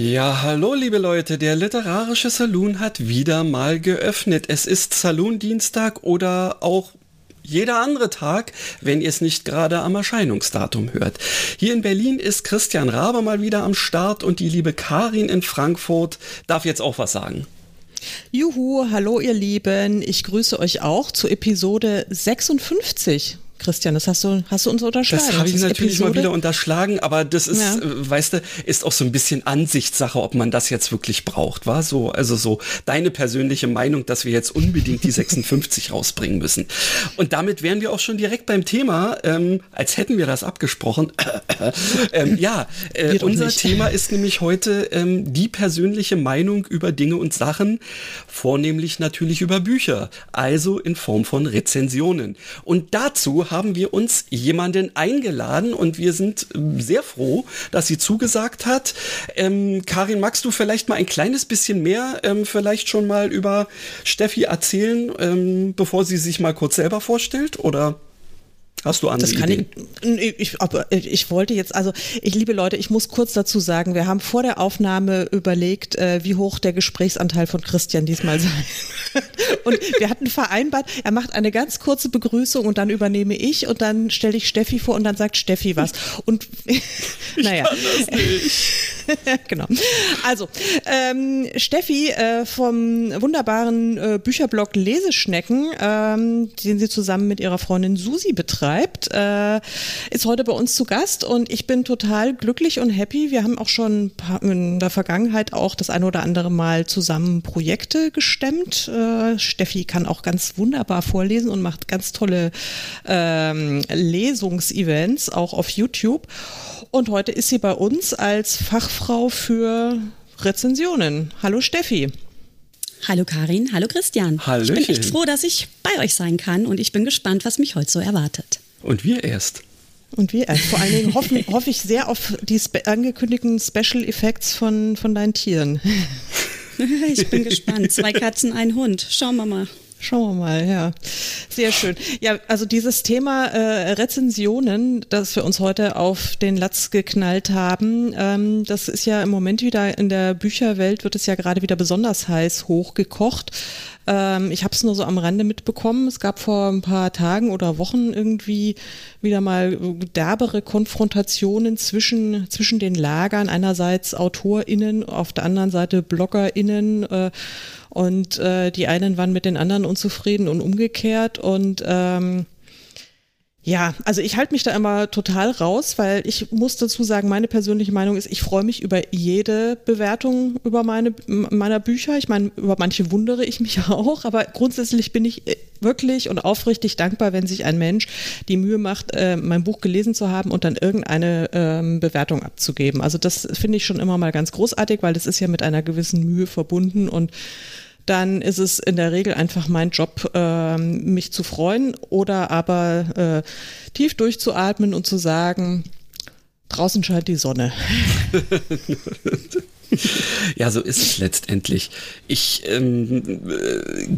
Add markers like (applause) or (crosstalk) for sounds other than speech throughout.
Ja, hallo liebe Leute, der literarische Saloon hat wieder mal geöffnet. Es ist Saloon-Dienstag oder auch jeder andere Tag, wenn ihr es nicht gerade am Erscheinungsdatum hört. Hier in Berlin ist Christian Raber mal wieder am Start und die liebe Karin in Frankfurt darf jetzt auch was sagen. Juhu, hallo ihr Lieben, ich grüße euch auch zu Episode 56 Christian, das hast du, hast du uns unterschlagen. Das habe ich natürlich Episode? mal wieder unterschlagen, aber das ist, ja. äh, weißt du, ist auch so ein bisschen Ansichtssache, ob man das jetzt wirklich braucht, war so, also so deine persönliche Meinung, dass wir jetzt unbedingt die 56 (laughs) rausbringen müssen. Und damit wären wir auch schon direkt beim Thema, ähm, als hätten wir das abgesprochen. (laughs) ähm, ja, äh, unser. Thema ist nämlich heute ähm, die persönliche Meinung über Dinge und Sachen, vornehmlich natürlich über Bücher, also in Form von Rezensionen. Und dazu haben wir uns jemanden eingeladen und wir sind ähm, sehr froh, dass sie zugesagt hat. Ähm, Karin, magst du vielleicht mal ein kleines bisschen mehr ähm, vielleicht schon mal über Steffi erzählen, ähm, bevor sie sich mal kurz selber vorstellt? Oder? Hast du andere das kann Ideen? Ich, ich, aber ich wollte jetzt, also ich liebe Leute, ich muss kurz dazu sagen, wir haben vor der Aufnahme überlegt, äh, wie hoch der Gesprächsanteil von Christian diesmal sein. und wir hatten vereinbart, er macht eine ganz kurze Begrüßung und dann übernehme ich und dann stelle ich Steffi vor und dann sagt Steffi was. Und (laughs) naja. (laughs) genau. Also, ähm, Steffi äh, vom wunderbaren äh, Bücherblog Leseschnecken, ähm, den sie zusammen mit ihrer Freundin Susi betreibt schreibt, äh, ist heute bei uns zu Gast und ich bin total glücklich und happy. Wir haben auch schon in der Vergangenheit auch das eine oder andere Mal zusammen Projekte gestemmt. Äh, Steffi kann auch ganz wunderbar vorlesen und macht ganz tolle ähm, Lesungsevents auch auf YouTube. Und heute ist sie bei uns als Fachfrau für Rezensionen. Hallo Steffi. Hallo Karin, hallo Christian. Hallöchen. Ich bin echt froh, dass ich bei euch sein kann und ich bin gespannt, was mich heute so erwartet. Und wir erst. Und wir erst. Vor allen Dingen hoffe, (laughs) hoffe ich sehr auf die spe angekündigten Special Effects von, von deinen Tieren. (laughs) ich bin gespannt. Zwei Katzen, ein Hund. Schauen wir mal. Schauen wir mal, ja. Sehr schön. Ja, also dieses Thema äh, Rezensionen, das wir uns heute auf den Latz geknallt haben, ähm, das ist ja im Moment wieder in der Bücherwelt, wird es ja gerade wieder besonders heiß hochgekocht. Ähm, ich habe es nur so am Rande mitbekommen. Es gab vor ein paar Tagen oder Wochen irgendwie wieder mal derbere Konfrontationen zwischen, zwischen den Lagern. Einerseits AutorInnen, auf der anderen Seite BloggerInnen. Äh, und äh, die einen waren mit den anderen unzufrieden und umgekehrt. Und ähm, ja, also ich halte mich da immer total raus, weil ich muss dazu sagen, meine persönliche Meinung ist, ich freue mich über jede Bewertung über meine meiner Bücher. Ich meine, über manche wundere ich mich (laughs) auch, aber grundsätzlich bin ich äh, wirklich und aufrichtig dankbar, wenn sich ein Mensch die Mühe macht, äh, mein Buch gelesen zu haben und dann irgendeine ähm, Bewertung abzugeben. Also das finde ich schon immer mal ganz großartig, weil das ist ja mit einer gewissen Mühe verbunden und dann ist es in der Regel einfach mein Job, äh, mich zu freuen oder aber äh, tief durchzuatmen und zu sagen, draußen scheint die Sonne. (laughs) ja, so ist es letztendlich. Ich ähm, äh,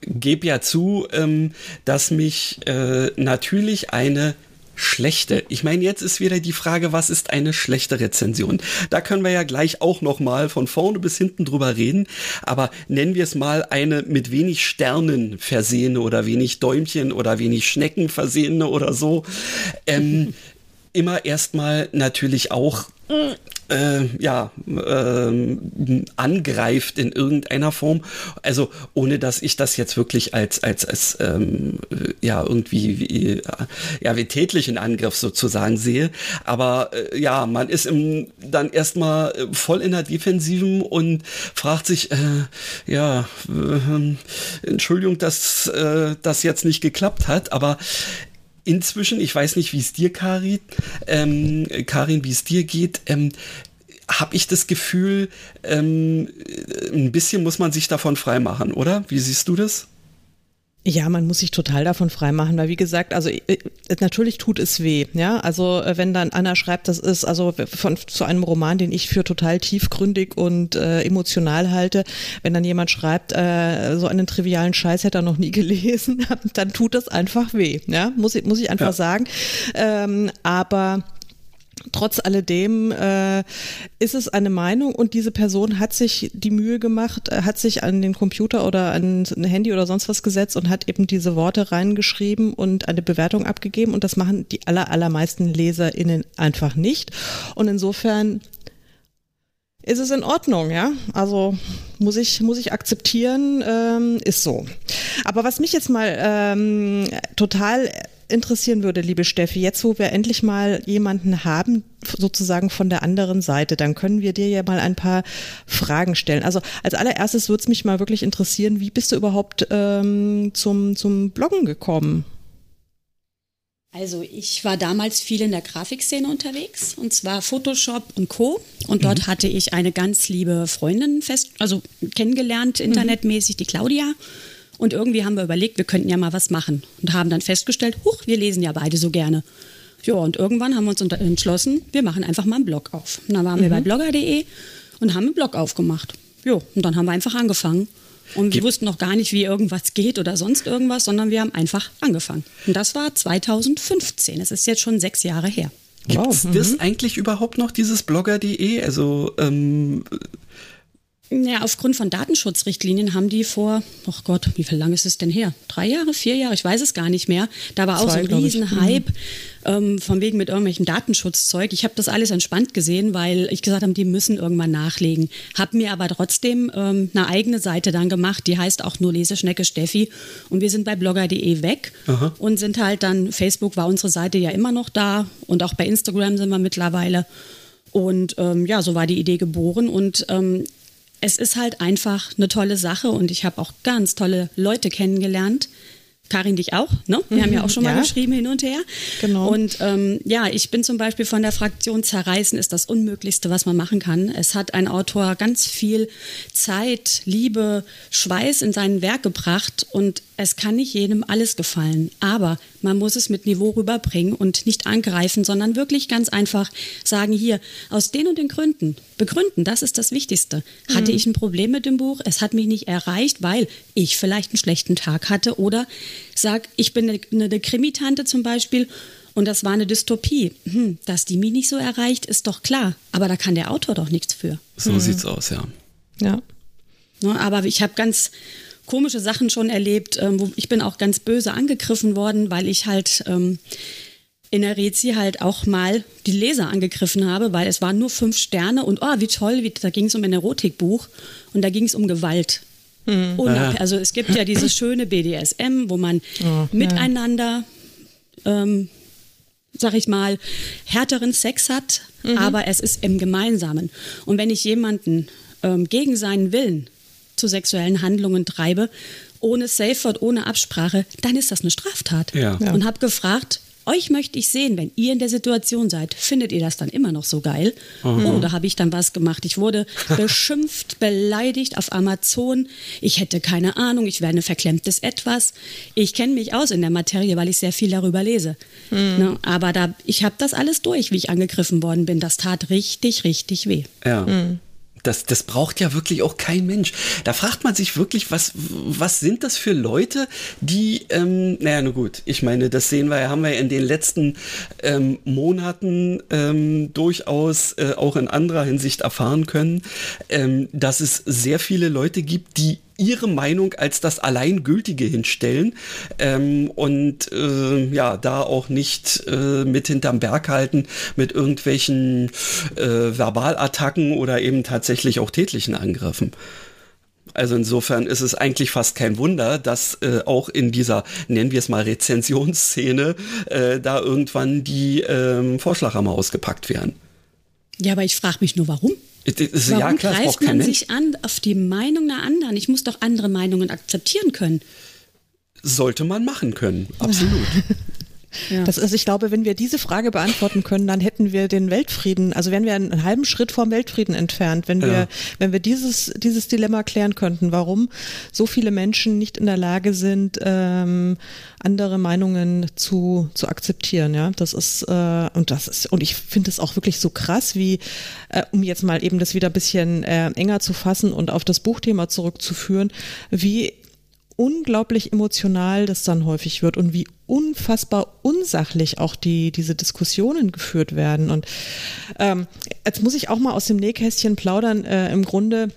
gebe ja zu, ähm, dass mich äh, natürlich eine schlechte. Ich meine, jetzt ist wieder die Frage, was ist eine schlechte Rezension? Da können wir ja gleich auch noch mal von vorne bis hinten drüber reden, aber nennen wir es mal eine mit wenig Sternen versehene oder wenig Däumchen oder wenig Schnecken versehene oder so. Ähm, (laughs) immer erstmal natürlich auch äh, ja, äh, angreift in irgendeiner Form. Also ohne dass ich das jetzt wirklich als, als, als ähm, ja, irgendwie wie, ja, wie tätlichen Angriff sozusagen sehe. Aber äh, ja, man ist im, dann erstmal voll in der Defensiven und fragt sich, äh, ja, äh, Entschuldigung, dass äh, das jetzt nicht geklappt hat, aber inzwischen, ich weiß nicht, wie es dir, Karin, ähm, Karin, wie es dir geht, ähm, habe ich das Gefühl, ähm, ein bisschen muss man sich davon freimachen, oder? Wie siehst du das? Ja, man muss sich total davon freimachen, weil wie gesagt, also äh, natürlich tut es weh, ja. Also äh, wenn dann Anna schreibt, das ist also von zu einem Roman, den ich für total tiefgründig und äh, emotional halte, wenn dann jemand schreibt, äh, so einen trivialen Scheiß hätte er noch nie (laughs) gelesen, dann tut das einfach weh, ja. Muss ich muss ich einfach ja. sagen. Ähm, aber Trotz alledem äh, ist es eine Meinung und diese Person hat sich die Mühe gemacht, äh, hat sich an den Computer oder an ein Handy oder sonst was gesetzt und hat eben diese Worte reingeschrieben und eine Bewertung abgegeben und das machen die aller, allermeisten LeserInnen einfach nicht. Und insofern ist es in Ordnung, ja. Also muss ich, muss ich akzeptieren, ähm, ist so. Aber was mich jetzt mal ähm, total interessieren würde, liebe Steffi, jetzt wo wir endlich mal jemanden haben, sozusagen von der anderen Seite, dann können wir dir ja mal ein paar Fragen stellen. Also als allererstes würde es mich mal wirklich interessieren, wie bist du überhaupt ähm, zum, zum Bloggen gekommen? Also ich war damals viel in der Grafikszene unterwegs und zwar Photoshop und Co. Und dort mhm. hatte ich eine ganz liebe Freundin fest, also kennengelernt mhm. internetmäßig, die Claudia. Und irgendwie haben wir überlegt, wir könnten ja mal was machen. Und haben dann festgestellt, huch, wir lesen ja beide so gerne. Ja, und irgendwann haben wir uns entschlossen, wir machen einfach mal einen Blog auf. Und dann waren mhm. wir bei blogger.de und haben einen Blog aufgemacht. Jo, und dann haben wir einfach angefangen. Und wir wussten noch gar nicht, wie irgendwas geht oder sonst irgendwas, sondern wir haben einfach angefangen. Und das war 2015. Es ist jetzt schon sechs Jahre her. Gibt es wow. das mhm. eigentlich überhaupt noch, dieses blogger.de? Also ähm, ja, aufgrund von Datenschutzrichtlinien haben die vor, oh Gott, wie viel lang ist es denn her? Drei Jahre, vier Jahre, ich weiß es gar nicht mehr. Da war auch Zwei, so ein Riesenhype mhm. ähm, von wegen mit irgendwelchem Datenschutzzeug. Ich habe das alles entspannt gesehen, weil ich gesagt habe, die müssen irgendwann nachlegen. Habe mir aber trotzdem ähm, eine eigene Seite dann gemacht, die heißt auch nur Leseschnecke Steffi. Und wir sind bei blogger.de weg Aha. und sind halt dann, Facebook war unsere Seite ja immer noch da und auch bei Instagram sind wir mittlerweile. Und ähm, ja, so war die Idee geboren. Und ähm, es ist halt einfach eine tolle Sache und ich habe auch ganz tolle Leute kennengelernt. Karin, dich auch, ne? Wir mhm, haben ja auch schon mal ja. geschrieben hin und her. Genau. Und ähm, ja, ich bin zum Beispiel von der Fraktion Zerreißen ist das Unmöglichste, was man machen kann. Es hat ein Autor ganz viel Zeit, Liebe, Schweiß in sein Werk gebracht und es kann nicht jedem alles gefallen, aber man muss es mit Niveau rüberbringen und nicht angreifen, sondern wirklich ganz einfach sagen, hier, aus den und den Gründen, begründen, das ist das Wichtigste. Hatte mhm. ich ein Problem mit dem Buch, es hat mich nicht erreicht, weil ich vielleicht einen schlechten Tag hatte oder sag, ich bin eine, eine Krimitante zum Beispiel und das war eine Dystopie. Hm, dass die mich nicht so erreicht, ist doch klar. Aber da kann der Autor doch nichts für. So mhm. sieht's aus, ja. Ja. Ne, aber ich habe ganz komische Sachen schon erlebt. Ähm, wo ich bin auch ganz böse angegriffen worden, weil ich halt ähm, in der Rezi halt auch mal die Leser angegriffen habe, weil es waren nur fünf Sterne und oh, wie toll, wie, da ging es um ein Erotikbuch und da ging es um Gewalt. Mhm. Also es gibt ja dieses schöne BDSM, wo man oh, miteinander, ja. ähm, sag ich mal, härteren Sex hat, mhm. aber es ist im Gemeinsamen. Und wenn ich jemanden ähm, gegen seinen Willen zu sexuellen Handlungen treibe, ohne Safe Word, ohne Absprache, dann ist das eine Straftat. Ja. Ja. Und habe gefragt, euch möchte ich sehen, wenn ihr in der Situation seid. Findet ihr das dann immer noch so geil? Mhm. Oh, da habe ich dann was gemacht. Ich wurde (laughs) beschimpft, beleidigt auf Amazon. Ich hätte keine Ahnung, ich wäre ein verklemmtes Etwas. Ich kenne mich aus in der Materie, weil ich sehr viel darüber lese. Mhm. Ne? Aber da, ich habe das alles durch, wie ich angegriffen worden bin. Das tat richtig, richtig weh. Ja. Mhm. Das, das braucht ja wirklich auch kein Mensch. Da fragt man sich wirklich, was, was sind das für Leute, die, ähm, naja, nur gut, ich meine, das sehen wir, haben wir in den letzten ähm, Monaten ähm, durchaus äh, auch in anderer Hinsicht erfahren können, ähm, dass es sehr viele Leute gibt, die ihre Meinung als das Alleingültige hinstellen ähm, und äh, ja, da auch nicht äh, mit hinterm Berg halten mit irgendwelchen äh, Verbalattacken oder eben tatsächlich auch tätlichen Angriffen. Also insofern ist es eigentlich fast kein Wunder, dass äh, auch in dieser, nennen wir es mal, Rezensionsszene äh, da irgendwann die ähm, Vorschlaghammer ausgepackt werden. Ja, aber ich frage mich nur, warum? Ist, Warum ja, klar, greift man sich an auf die Meinung einer anderen? Ich muss doch andere Meinungen akzeptieren können. Sollte man machen können, absolut. (laughs) Ja. Das ist, ich glaube, wenn wir diese Frage beantworten können, dann hätten wir den Weltfrieden, also wären wir einen halben Schritt vom Weltfrieden entfernt, wenn wir, ja. wenn wir dieses, dieses Dilemma klären könnten, warum so viele Menschen nicht in der Lage sind, ähm, andere Meinungen zu, zu akzeptieren. Ja, das ist, äh, und das ist, und ich finde es auch wirklich so krass, wie, äh, um jetzt mal eben das wieder ein bisschen äh, enger zu fassen und auf das Buchthema zurückzuführen, wie unglaublich emotional das dann häufig wird und wie unfassbar unsachlich auch die, diese Diskussionen geführt werden. Und ähm, jetzt muss ich auch mal aus dem Nähkästchen plaudern. Äh, Im Grunde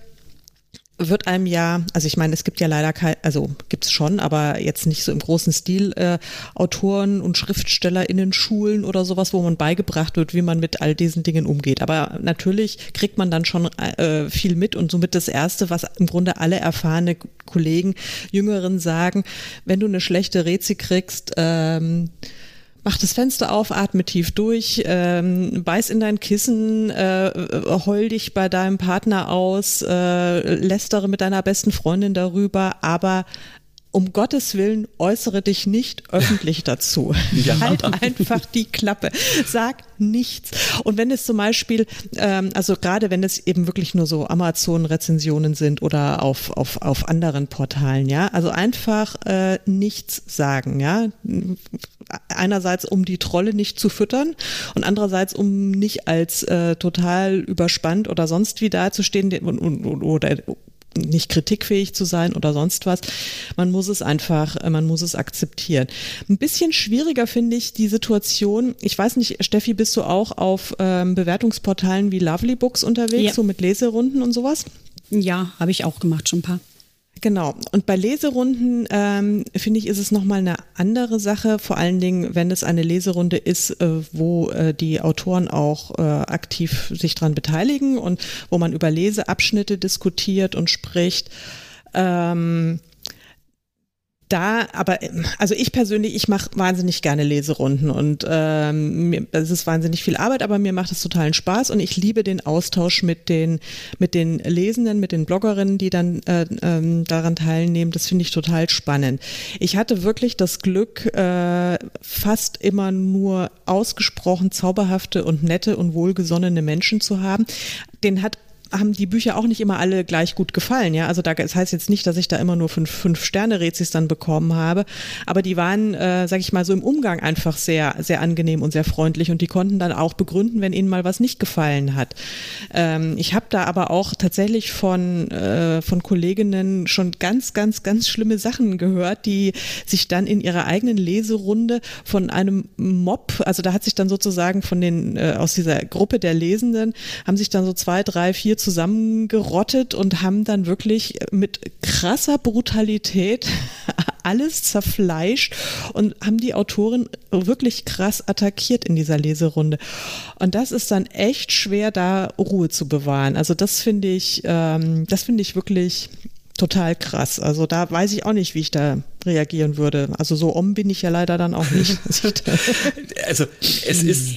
wird einem ja, also ich meine, es gibt ja leider kein, also gibt's schon, aber jetzt nicht so im großen Stil äh, Autoren und SchriftstellerInnen Schulen oder sowas, wo man beigebracht wird, wie man mit all diesen Dingen umgeht. Aber natürlich kriegt man dann schon äh, viel mit und somit das Erste, was im Grunde alle erfahrene Kollegen, Jüngeren sagen, wenn du eine schlechte Rezi kriegst, ähm, mach das Fenster auf, atme tief durch, ähm, beiß in dein Kissen, äh, heul dich bei deinem Partner aus, äh, lästere mit deiner besten Freundin darüber, aber um Gottes Willen äußere dich nicht öffentlich dazu. (laughs) Ja. Halt einfach die Klappe. Sag nichts. Und wenn es zum Beispiel, ähm, also gerade wenn es eben wirklich nur so Amazon-Rezensionen sind oder auf, auf, auf anderen Portalen, ja, also einfach äh, nichts sagen, ja. Einerseits, um die Trolle nicht zu füttern und andererseits, um nicht als äh, total überspannt oder sonst wie dazustehen oder nicht kritikfähig zu sein oder sonst was. Man muss es einfach, äh, man muss es akzeptieren. Ein bisschen schwieriger finde ich die Situation. Ich weiß nicht, Steffi, bist du auch auf ähm, Bewertungsportalen wie Lovely Books unterwegs, ja. so mit Leserunden und sowas? Ja, habe ich auch gemacht, schon ein paar. Genau. Und bei Leserunden ähm, finde ich, ist es nochmal eine andere Sache, vor allen Dingen, wenn es eine Leserunde ist, äh, wo äh, die Autoren auch äh, aktiv sich dran beteiligen und wo man über Leseabschnitte diskutiert und spricht. Ähm, da, aber also ich persönlich, ich mache wahnsinnig gerne Leserunden und ähm, das ist wahnsinnig viel Arbeit, aber mir macht es totalen Spaß und ich liebe den Austausch mit den mit den Lesenden, mit den Bloggerinnen, die dann äh, ähm, daran teilnehmen. Das finde ich total spannend. Ich hatte wirklich das Glück, äh, fast immer nur ausgesprochen zauberhafte und nette und wohlgesonnene Menschen zu haben. Den hat haben die Bücher auch nicht immer alle gleich gut gefallen. Ja, also da, das heißt jetzt nicht, dass ich da immer nur fünf, fünf Sterne Rezis dann bekommen habe, aber die waren, äh, sag ich mal, so im Umgang einfach sehr, sehr angenehm und sehr freundlich und die konnten dann auch begründen, wenn ihnen mal was nicht gefallen hat. Ähm, ich habe da aber auch tatsächlich von, äh, von Kolleginnen schon ganz, ganz, ganz schlimme Sachen gehört, die sich dann in ihrer eigenen Leserunde von einem Mob, also da hat sich dann sozusagen von den, äh, aus dieser Gruppe der Lesenden, haben sich dann so zwei, drei, vier zusammengerottet und haben dann wirklich mit krasser Brutalität (laughs) alles zerfleischt und haben die Autorin wirklich krass attackiert in dieser Leserunde. Und das ist dann echt schwer, da Ruhe zu bewahren. Also das finde ich, ähm, das finde ich wirklich total krass. Also da weiß ich auch nicht, wie ich da reagieren würde. Also so um bin ich ja leider dann auch nicht. also es ist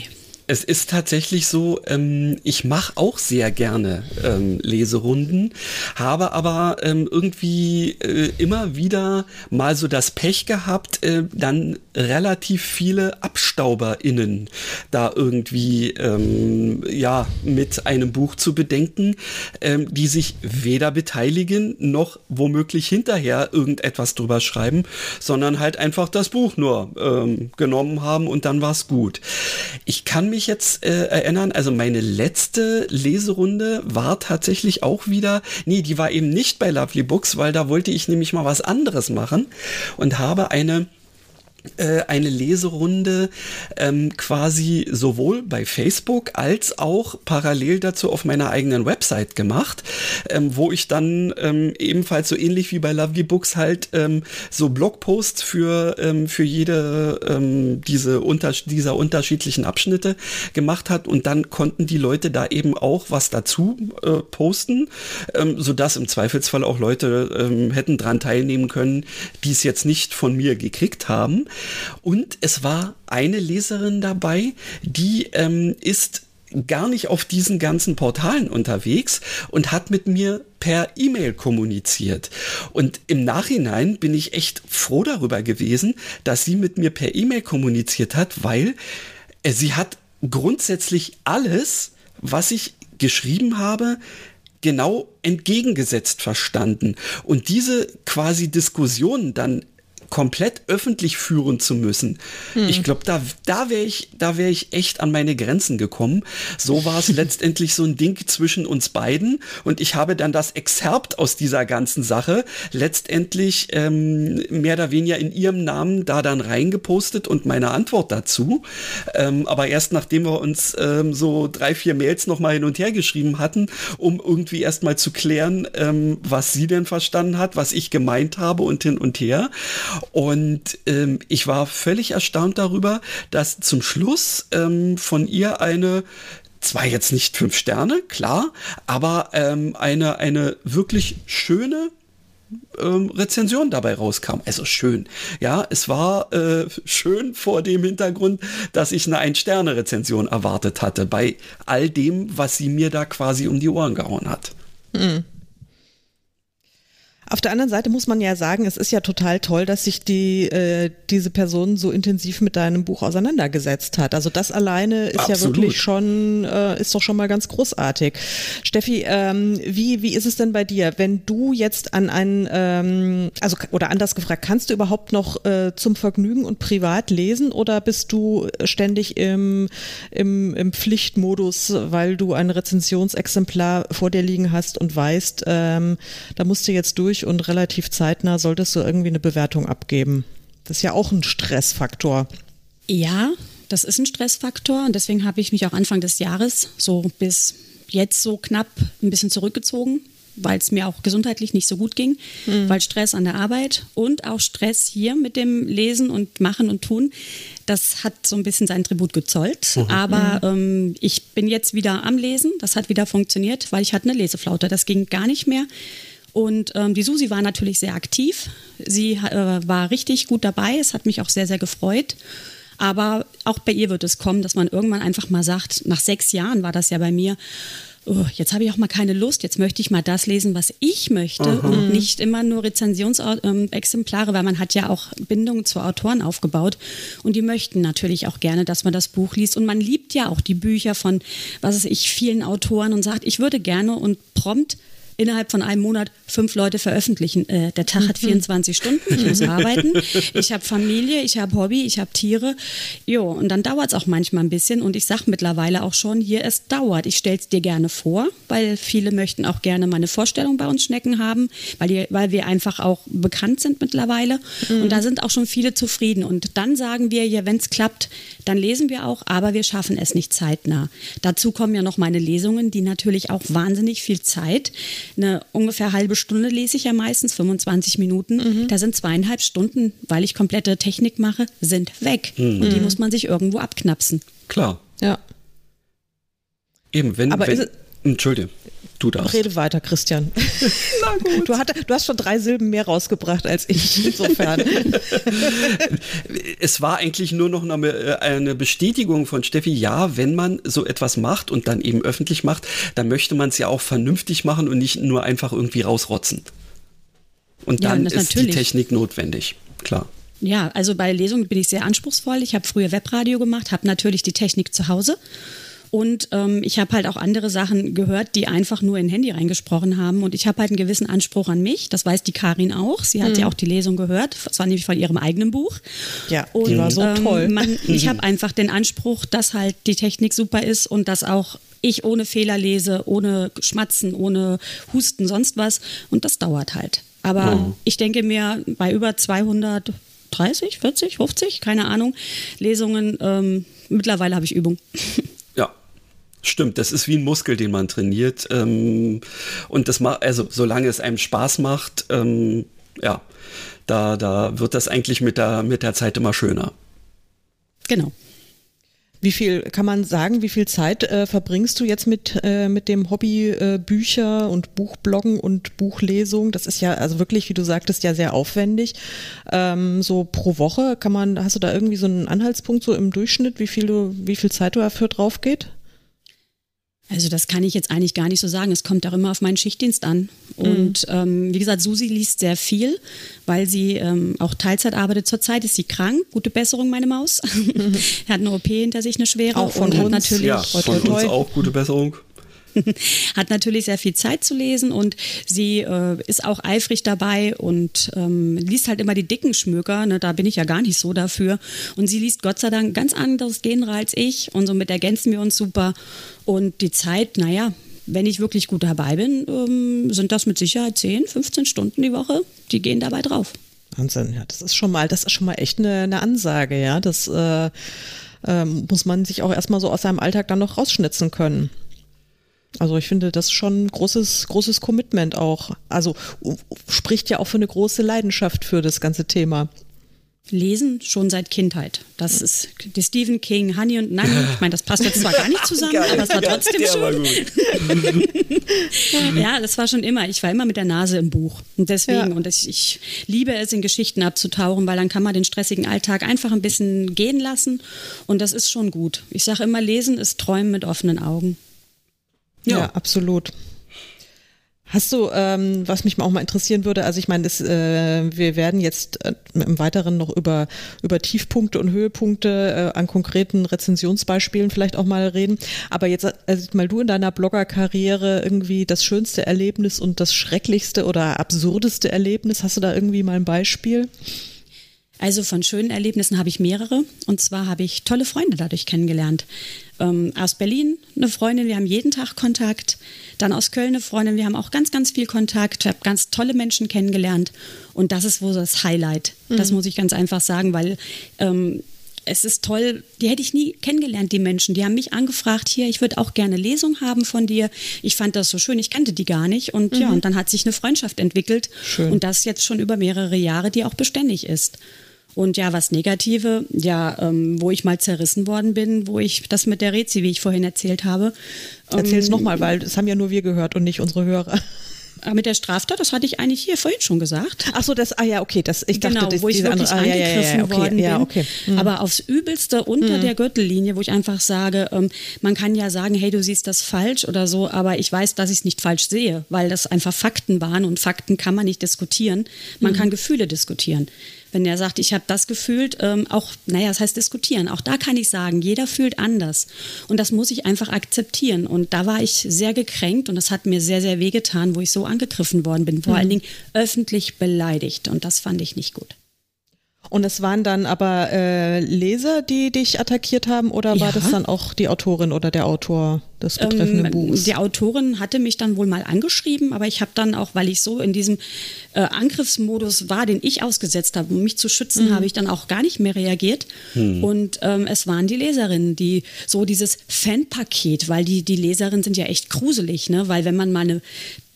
es ist tatsächlich so, ähm, ich mache auch sehr gerne ähm, Leserunden, habe aber ähm, irgendwie äh, immer wieder mal so das Pech gehabt, äh, dann relativ viele AbstauberInnen da irgendwie ähm, ja mit einem Buch zu bedenken, ähm, die sich weder beteiligen noch womöglich hinterher irgendetwas drüber schreiben, sondern halt einfach das Buch nur ähm, genommen haben und dann war's gut. Ich kann mich mich jetzt äh, erinnern, also meine letzte Leserunde war tatsächlich auch wieder, nee, die war eben nicht bei Lovely Books, weil da wollte ich nämlich mal was anderes machen und habe eine eine Leserunde ähm, quasi sowohl bei Facebook als auch parallel dazu auf meiner eigenen Website gemacht, ähm, wo ich dann ähm, ebenfalls so ähnlich wie bei Lovely Books halt ähm, so Blogposts für, ähm, für jede ähm, diese unter, dieser unterschiedlichen Abschnitte gemacht hat und dann konnten die Leute da eben auch was dazu äh, posten, ähm, sodass im Zweifelsfall auch Leute ähm, hätten dran teilnehmen können, die es jetzt nicht von mir gekriegt haben. Und es war eine Leserin dabei, die ähm, ist gar nicht auf diesen ganzen Portalen unterwegs und hat mit mir per E-Mail kommuniziert. Und im Nachhinein bin ich echt froh darüber gewesen, dass sie mit mir per E-Mail kommuniziert hat, weil äh, sie hat grundsätzlich alles, was ich geschrieben habe, genau entgegengesetzt verstanden. Und diese quasi Diskussion dann komplett öffentlich führen zu müssen. Hm. Ich glaube, da, da wäre ich, da wäre ich echt an meine Grenzen gekommen. So war es (laughs) letztendlich so ein Ding zwischen uns beiden und ich habe dann das Exerpt aus dieser ganzen Sache letztendlich ähm, mehr oder weniger in ihrem Namen da dann reingepostet und meine Antwort dazu. Ähm, aber erst nachdem wir uns ähm, so drei, vier Mails nochmal hin und her geschrieben hatten, um irgendwie erstmal zu klären, ähm, was sie denn verstanden hat, was ich gemeint habe und hin und her. Und ähm, ich war völlig erstaunt darüber, dass zum Schluss ähm, von ihr eine zwar jetzt nicht fünf Sterne, klar, aber ähm, eine, eine wirklich schöne ähm, Rezension dabei rauskam. Also schön. Ja, es war äh, schön vor dem Hintergrund, dass ich eine Ein-Sterne-Rezension erwartet hatte, bei all dem, was sie mir da quasi um die Ohren gehauen hat. Mhm. Auf der anderen Seite muss man ja sagen, es ist ja total toll, dass sich die, äh, diese Person so intensiv mit deinem Buch auseinandergesetzt hat. Also das alleine ist Absolut. ja wirklich schon, äh, ist doch schon mal ganz großartig. Steffi, ähm, wie, wie ist es denn bei dir, wenn du jetzt an einen, ähm, also oder anders gefragt, kannst du überhaupt noch äh, zum Vergnügen und privat lesen oder bist du ständig im, im, im Pflichtmodus, weil du ein Rezensionsexemplar vor dir liegen hast und weißt, ähm, da musst du jetzt durch durch und relativ zeitnah solltest du irgendwie eine Bewertung abgeben. Das ist ja auch ein Stressfaktor. Ja, das ist ein Stressfaktor und deswegen habe ich mich auch Anfang des Jahres so bis jetzt so knapp ein bisschen zurückgezogen, weil es mir auch gesundheitlich nicht so gut ging, mhm. weil Stress an der Arbeit und auch Stress hier mit dem Lesen und Machen und Tun, das hat so ein bisschen seinen Tribut gezollt. Mhm. Aber mhm. ähm, ich bin jetzt wieder am Lesen, das hat wieder funktioniert, weil ich hatte eine Leseflaute, das ging gar nicht mehr. Und ähm, die Susi war natürlich sehr aktiv. Sie äh, war richtig gut dabei. Es hat mich auch sehr, sehr gefreut. Aber auch bei ihr wird es kommen, dass man irgendwann einfach mal sagt, nach sechs Jahren war das ja bei mir, oh, jetzt habe ich auch mal keine Lust, jetzt möchte ich mal das lesen, was ich möchte Aha. und nicht immer nur Rezensionsexemplare, weil man hat ja auch Bindungen zu Autoren aufgebaut und die möchten natürlich auch gerne, dass man das Buch liest und man liebt ja auch die Bücher von, was weiß ich, vielen Autoren und sagt, ich würde gerne und prompt innerhalb von einem Monat fünf Leute veröffentlichen. Äh, der Tag hat 24 mhm. Stunden, ich muss (laughs) arbeiten, ich habe Familie, ich habe Hobby, ich habe Tiere. Jo, und dann dauert es auch manchmal ein bisschen und ich sage mittlerweile auch schon, hier, es dauert. Ich stelle es dir gerne vor, weil viele möchten auch gerne meine Vorstellung bei uns Schnecken haben, weil, die, weil wir einfach auch bekannt sind mittlerweile. Mhm. Und da sind auch schon viele zufrieden. Und dann sagen wir, ja, wenn es klappt, dann lesen wir auch, aber wir schaffen es nicht zeitnah. Dazu kommen ja noch meine Lesungen, die natürlich auch wahnsinnig viel Zeit eine ungefähr halbe Stunde lese ich ja meistens, 25 Minuten. Mhm. Da sind zweieinhalb Stunden, weil ich komplette Technik mache, sind weg. Mhm. Und die muss man sich irgendwo abknapsen. Klar. Ja. Eben, wenn. Aber wenn, Entschuldige. Du darfst. Rede weiter, Christian. (laughs) Na gut. Du, hatte, du hast schon drei Silben mehr rausgebracht als ich, insofern. (laughs) es war eigentlich nur noch eine, äh, eine, Bestätigung von Steffi, ja, wenn man so etwas macht und dann eben öffentlich macht, dann möchte man es ja auch vernünftig machen und nicht nur einfach irgendwie rausrotzen. Und dann ja, ist natürlich. die Technik notwendig, klar. Ja, also bei Lesungen bin ich sehr anspruchsvoll. Ich habe früher Webradio gemacht, habe natürlich die Technik zu Hause und ähm, ich habe halt auch andere Sachen gehört, die einfach nur in Handy reingesprochen haben. Und ich habe halt einen gewissen Anspruch an mich. Das weiß die Karin auch. Sie hat mhm. ja auch die Lesung gehört. Das war nämlich von ihrem eigenen Buch. Ja, und, die war so ähm, toll. Man, (laughs) ich habe einfach den Anspruch, dass halt die Technik super ist und dass auch ich ohne Fehler lese, ohne Schmatzen, ohne Husten, sonst was. Und das dauert halt. Aber mhm. ich denke mir, bei über 230, 40, 50, keine Ahnung, Lesungen, ähm, mittlerweile habe ich Übung. (laughs) Stimmt, das ist wie ein Muskel, den man trainiert. Ähm, und das macht, also solange es einem Spaß macht, ähm, ja, da, da wird das eigentlich mit der, mit der Zeit immer schöner. Genau. Wie viel kann man sagen, wie viel Zeit äh, verbringst du jetzt mit, äh, mit dem Hobby äh, Bücher und Buchbloggen und Buchlesung? Das ist ja also wirklich, wie du sagtest, ja sehr aufwendig. Ähm, so pro Woche kann man, hast du da irgendwie so einen Anhaltspunkt so im Durchschnitt, wie viel du, wie viel Zeit du dafür drauf geht? Also das kann ich jetzt eigentlich gar nicht so sagen. Es kommt auch immer auf meinen Schichtdienst an. Und mhm. ähm, wie gesagt, Susi liest sehr viel, weil sie ähm, auch Teilzeit arbeitet. Zurzeit ist sie krank. Gute Besserung, meine Maus. Mhm. (laughs) (laughs) hat eine OP hinter sich, eine schwere. Auch von und uns. natürlich ja, von uns auch gute Besserung. (laughs) hat natürlich sehr viel Zeit zu lesen und sie äh, ist auch eifrig dabei und ähm, liest halt immer die dicken Schmöker. Ne? Da bin ich ja gar nicht so dafür. Und sie liest Gott sei Dank ganz anderes Genre als ich und somit ergänzen wir uns super. Und die Zeit, naja, wenn ich wirklich gut dabei bin, ähm, sind das mit Sicherheit 10, 15 Stunden die Woche. Die gehen dabei drauf. Wahnsinn, ja, das ist schon mal, das ist schon mal echt eine, eine Ansage, ja. Das äh, äh, muss man sich auch erstmal so aus seinem Alltag dann noch rausschnitzen können. Also ich finde das schon ein großes, großes Commitment auch. Also spricht ja auch für eine große Leidenschaft für das ganze Thema. Lesen schon seit Kindheit. Das ist die Stephen King, Honey und Nanny. Ich meine, das passt jetzt zwar gar nicht zusammen, (laughs) Geil, aber es war trotzdem schön. (laughs) ja, das war schon immer. Ich war immer mit der Nase im Buch. Und deswegen, ja. und ich, ich, liebe es, in Geschichten abzutauchen, weil dann kann man den stressigen Alltag einfach ein bisschen gehen lassen. Und das ist schon gut. Ich sage immer, Lesen ist Träumen mit offenen Augen. Ja, ja absolut. Hast du, ähm, was mich auch mal interessieren würde, also ich meine, äh, wir werden jetzt äh, im Weiteren noch über, über Tiefpunkte und Höhepunkte äh, an konkreten Rezensionsbeispielen vielleicht auch mal reden. Aber jetzt also mal du in deiner Bloggerkarriere irgendwie das schönste Erlebnis und das schrecklichste oder absurdeste Erlebnis, hast du da irgendwie mal ein Beispiel? Also von schönen Erlebnissen habe ich mehrere. Und zwar habe ich tolle Freunde dadurch kennengelernt. Ähm, aus Berlin eine Freundin, wir haben jeden Tag Kontakt. Dann aus Köln eine Freundin, wir haben auch ganz, ganz viel Kontakt. Ich habe ganz tolle Menschen kennengelernt. Und das ist wohl das Highlight. Mhm. Das muss ich ganz einfach sagen, weil ähm, es ist toll, die hätte ich nie kennengelernt, die Menschen. Die haben mich angefragt, hier, ich würde auch gerne Lesung haben von dir. Ich fand das so schön, ich kannte die gar nicht. Und mhm. ja, und dann hat sich eine Freundschaft entwickelt. Schön. Und das jetzt schon über mehrere Jahre, die auch beständig ist. Und ja, was Negative, ja, ähm, wo ich mal zerrissen worden bin, wo ich das mit der Rezi, wie ich vorhin erzählt habe. Erzähl es ähm, nochmal, weil das haben ja nur wir gehört und nicht unsere Hörer. Aber mit der Straftat, das hatte ich eigentlich hier vorhin schon gesagt. Ach so, das, ah ja, okay, das, ich genau, dachte, das, wo ich wirklich andere, angegriffen ah, ja, ja, okay, worden bin. Okay. Mhm. Aber aufs Übelste unter mhm. der Gürtellinie, wo ich einfach sage, ähm, man kann ja sagen, hey, du siehst das falsch oder so, aber ich weiß, dass ich es nicht falsch sehe, weil das einfach Fakten waren und Fakten kann man nicht diskutieren. Man mhm. kann Gefühle diskutieren. Wenn er sagt, ich habe das gefühlt, ähm, auch, naja, das heißt diskutieren. Auch da kann ich sagen, jeder fühlt anders. Und das muss ich einfach akzeptieren. Und da war ich sehr gekränkt und das hat mir sehr, sehr wehgetan, wo ich so angegriffen worden bin. Vor mhm. allen Dingen öffentlich beleidigt. Und das fand ich nicht gut. Und es waren dann aber äh, Leser, die dich attackiert haben, oder ja. war das dann auch die Autorin oder der Autor des betreffenden ähm, Buchs? Die Autorin hatte mich dann wohl mal angeschrieben, aber ich habe dann auch, weil ich so in diesem äh, Angriffsmodus war, den ich ausgesetzt habe, um mich zu schützen, mhm. habe ich dann auch gar nicht mehr reagiert. Mhm. Und ähm, es waren die Leserinnen, die so dieses Fanpaket, weil die, die Leserinnen sind ja echt gruselig, ne? weil wenn man mal eine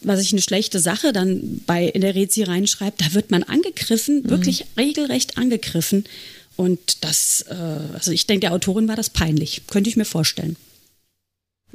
was ich eine schlechte Sache dann bei in der Rezi reinschreibt, da wird man angegriffen, mhm. wirklich regelrecht angegriffen. Und das, äh, also ich denke, der Autorin war das peinlich, könnte ich mir vorstellen.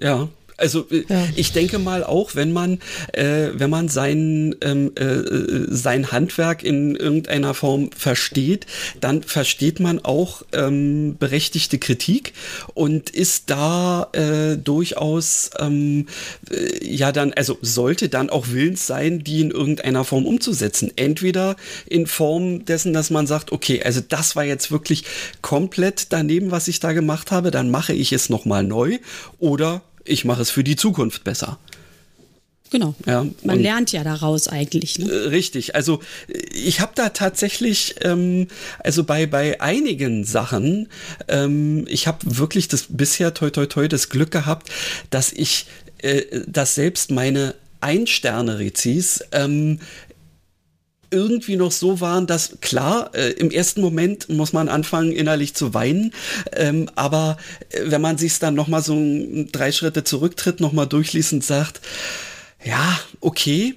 Ja, also äh, ja. ich denke mal auch, wenn man, äh, wenn man sein, ähm, äh, sein Handwerk in irgendeiner Form versteht, dann versteht man auch ähm, berechtigte Kritik und ist da äh, durchaus ähm, äh, ja dann, also sollte dann auch willens sein, die in irgendeiner Form umzusetzen. Entweder in Form dessen, dass man sagt, okay, also das war jetzt wirklich komplett daneben, was ich da gemacht habe, dann mache ich es nochmal neu oder ich mache es für die Zukunft besser. Genau. Ja, Man lernt ja daraus eigentlich. Ne? Äh, richtig. Also ich habe da tatsächlich, ähm, also bei bei einigen Sachen, ähm, ich habe wirklich das bisher toi toi toi das Glück gehabt, dass ich, äh, dass selbst meine Ein-Sterne-Rezis ähm, irgendwie noch so waren, dass klar, äh, im ersten Moment muss man anfangen, innerlich zu weinen, ähm, aber äh, wenn man sich dann nochmal so drei Schritte zurücktritt, nochmal durchliest sagt, ja, okay,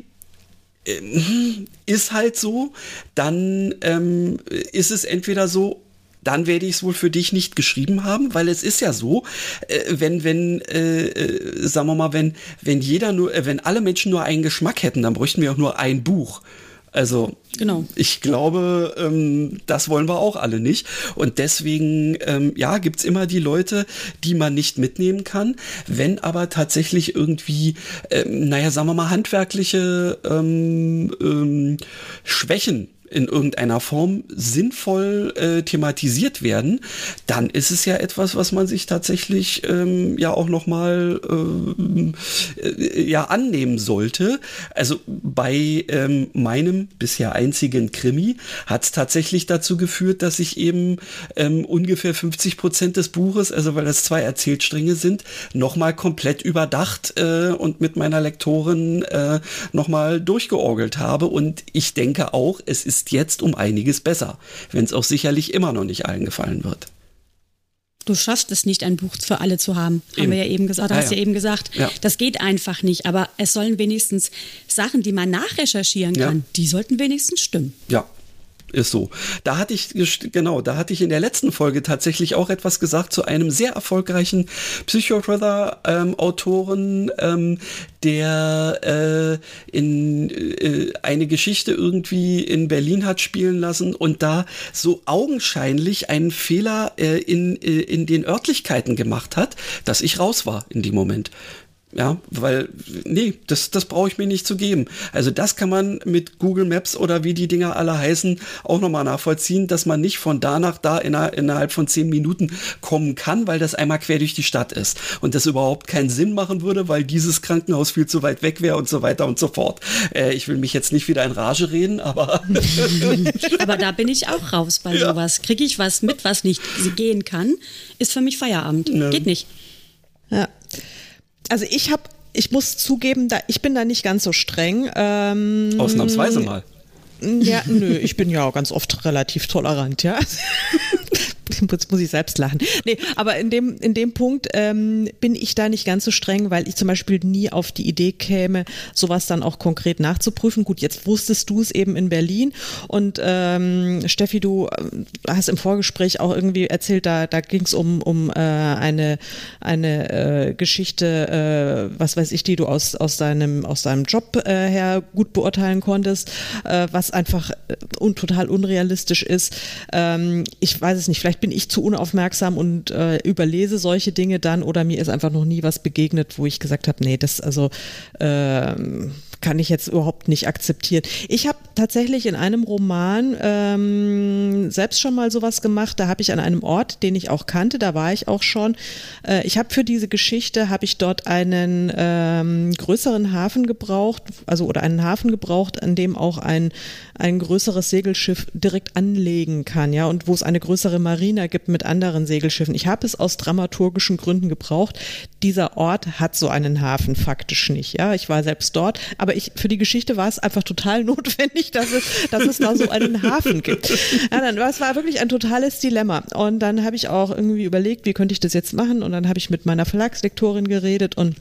ähm, ist halt so, dann ähm, ist es entweder so, dann werde ich es wohl für dich nicht geschrieben haben, weil es ist ja so, äh, wenn, wenn, äh, äh, sagen wir mal, wenn, wenn jeder nur, äh, wenn alle Menschen nur einen Geschmack hätten, dann bräuchten wir auch nur ein Buch. Also genau. ich glaube, ähm, das wollen wir auch alle nicht. Und deswegen, ähm, ja, gibt's immer die Leute, die man nicht mitnehmen kann. Wenn aber tatsächlich irgendwie, ähm, naja, sagen wir mal, handwerkliche ähm, ähm, Schwächen in irgendeiner Form sinnvoll äh, thematisiert werden, dann ist es ja etwas, was man sich tatsächlich ähm, ja auch noch mal äh, ja annehmen sollte. Also bei ähm, meinem bisher einzigen Krimi hat es tatsächlich dazu geführt, dass ich eben ähm, ungefähr 50 Prozent des Buches, also weil das zwei Erzählstränge sind, noch mal komplett überdacht äh, und mit meiner Lektorin äh, noch mal durchgeorgelt habe. Und ich denke auch, es ist ist jetzt um einiges besser, wenn es auch sicherlich immer noch nicht allen gefallen wird. Du schaffst es nicht, ein Buch für alle zu haben. Eben. Haben wir ja eben gesagt, ah, hast ja. ja eben gesagt. Ja. Das geht einfach nicht. Aber es sollen wenigstens Sachen, die man nachrecherchieren kann, ja. die sollten wenigstens stimmen. Ja, ist so. Da hatte ich, genau, da hatte ich in der letzten Folge tatsächlich auch etwas gesagt zu einem sehr erfolgreichen Psychothriller-Autoren, ähm, der äh, in äh, eine Geschichte irgendwie in Berlin hat spielen lassen und da so augenscheinlich einen Fehler äh, in, äh, in den Örtlichkeiten gemacht hat, dass ich raus war in dem Moment. Ja, weil, nee, das, das brauche ich mir nicht zu geben. Also das kann man mit Google Maps oder wie die Dinger alle heißen auch nochmal nachvollziehen, dass man nicht von da nach da inner, innerhalb von zehn Minuten kommen kann, weil das einmal quer durch die Stadt ist. Und das überhaupt keinen Sinn machen würde, weil dieses Krankenhaus viel zu weit weg wäre und so weiter und so fort. Äh, ich will mich jetzt nicht wieder in Rage reden, aber... (laughs) aber da bin ich auch raus bei ja. sowas. Kriege ich was mit, was nicht gehen kann, ist für mich Feierabend. Ja. Geht nicht. Ja also ich habe, ich muss zugeben, da, ich bin da nicht ganz so streng. Ähm, Ausnahmsweise mal. Ja, nö, ich bin ja auch ganz oft relativ tolerant, ja. (laughs) (laughs) Jetzt muss ich selbst lachen. Nee, aber in dem, in dem Punkt ähm, bin ich da nicht ganz so streng, weil ich zum Beispiel nie auf die Idee käme, sowas dann auch konkret nachzuprüfen. Gut, jetzt wusstest du es eben in Berlin und ähm, Steffi, du äh, hast im Vorgespräch auch irgendwie erzählt, da, da ging es um, um äh, eine, eine äh, Geschichte, äh, was weiß ich, die du aus, aus, deinem, aus deinem Job äh, her gut beurteilen konntest, äh, was einfach äh, un, total unrealistisch ist. Ähm, ich weiß es nicht, vielleicht bin ich zu unaufmerksam und äh, überlese solche Dinge dann oder mir ist einfach noch nie was begegnet, wo ich gesagt habe, nee, das also ähm, kann ich jetzt überhaupt nicht akzeptieren. Ich habe tatsächlich in einem Roman ähm, selbst schon mal sowas gemacht. Da habe ich an einem Ort, den ich auch kannte, da war ich auch schon. Äh, ich habe für diese Geschichte habe ich dort einen ähm, größeren Hafen gebraucht, also oder einen Hafen gebraucht, an dem auch ein ein größeres Segelschiff direkt anlegen kann, ja, und wo es eine größere Marina gibt mit anderen Segelschiffen. Ich habe es aus dramaturgischen Gründen gebraucht. Dieser Ort hat so einen Hafen faktisch nicht, ja. Ich war selbst dort, aber ich, für die Geschichte war es einfach total (laughs) notwendig, dass es, dass es da so einen Hafen gibt. Ja, dann, es war wirklich ein totales Dilemma. Und dann habe ich auch irgendwie überlegt, wie könnte ich das jetzt machen? Und dann habe ich mit meiner Verlagslektorin geredet und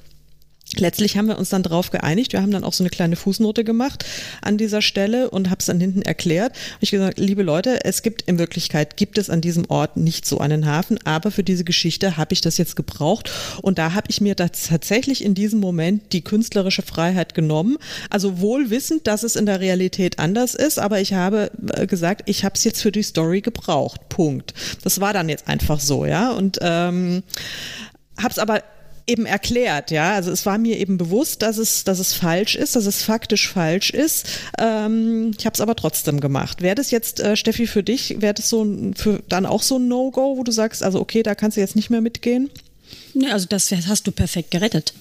Letztlich haben wir uns dann darauf geeinigt. Wir haben dann auch so eine kleine Fußnote gemacht an dieser Stelle und habe es dann hinten erklärt. Hab ich gesagt, liebe Leute, es gibt in Wirklichkeit gibt es an diesem Ort nicht so einen Hafen, aber für diese Geschichte habe ich das jetzt gebraucht und da habe ich mir tatsächlich in diesem Moment die künstlerische Freiheit genommen. Also wohl wissend, dass es in der Realität anders ist, aber ich habe äh, gesagt, ich habe es jetzt für die Story gebraucht. Punkt. Das war dann jetzt einfach so, ja und ähm, habe es aber eben erklärt, ja. Also es war mir eben bewusst, dass es, dass es falsch ist, dass es faktisch falsch ist. Ähm, ich habe es aber trotzdem gemacht. Wäre das jetzt, äh, Steffi, für dich, wäre das so für dann auch so ein No-Go, wo du sagst, also okay, da kannst du jetzt nicht mehr mitgehen? Nee, also das hast du perfekt gerettet.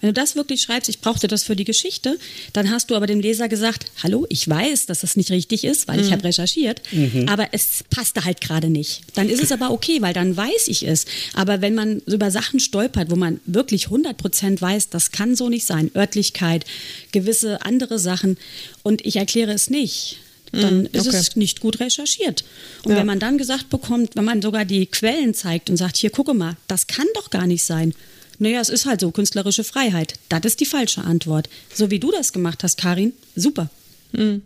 Wenn du das wirklich schreibst, ich brauchte das für die Geschichte, dann hast du aber dem Leser gesagt, hallo, ich weiß, dass das nicht richtig ist, weil mhm. ich habe recherchiert, mhm. aber es passte halt gerade nicht. Dann ist es aber okay, weil dann weiß ich es. Aber wenn man über Sachen stolpert, wo man wirklich 100 Prozent weiß, das kann so nicht sein, Örtlichkeit, gewisse andere Sachen und ich erkläre es nicht, dann mhm, ist es nicht gut recherchiert. Und ja. wenn man dann gesagt bekommt, wenn man sogar die Quellen zeigt und sagt, hier gucke mal, das kann doch gar nicht sein, naja, es ist halt so, künstlerische Freiheit. Das ist die falsche Antwort. So wie du das gemacht hast, Karin, super. Mhm.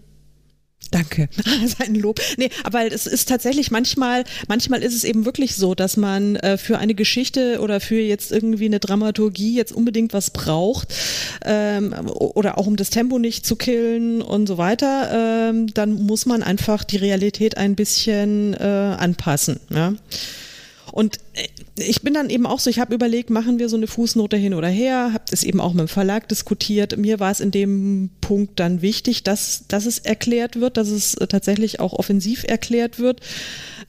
Danke. (laughs) Sein Lob. Nee, aber es ist tatsächlich manchmal, manchmal ist es eben wirklich so, dass man äh, für eine Geschichte oder für jetzt irgendwie eine Dramaturgie jetzt unbedingt was braucht ähm, oder auch um das Tempo nicht zu killen und so weiter, ähm, dann muss man einfach die Realität ein bisschen äh, anpassen. Ja? Und äh, ich bin dann eben auch so, ich habe überlegt, machen wir so eine Fußnote hin oder her, habe es eben auch mit dem Verlag diskutiert. Mir war es in dem Punkt dann wichtig, dass, dass es erklärt wird, dass es äh, tatsächlich auch offensiv erklärt wird.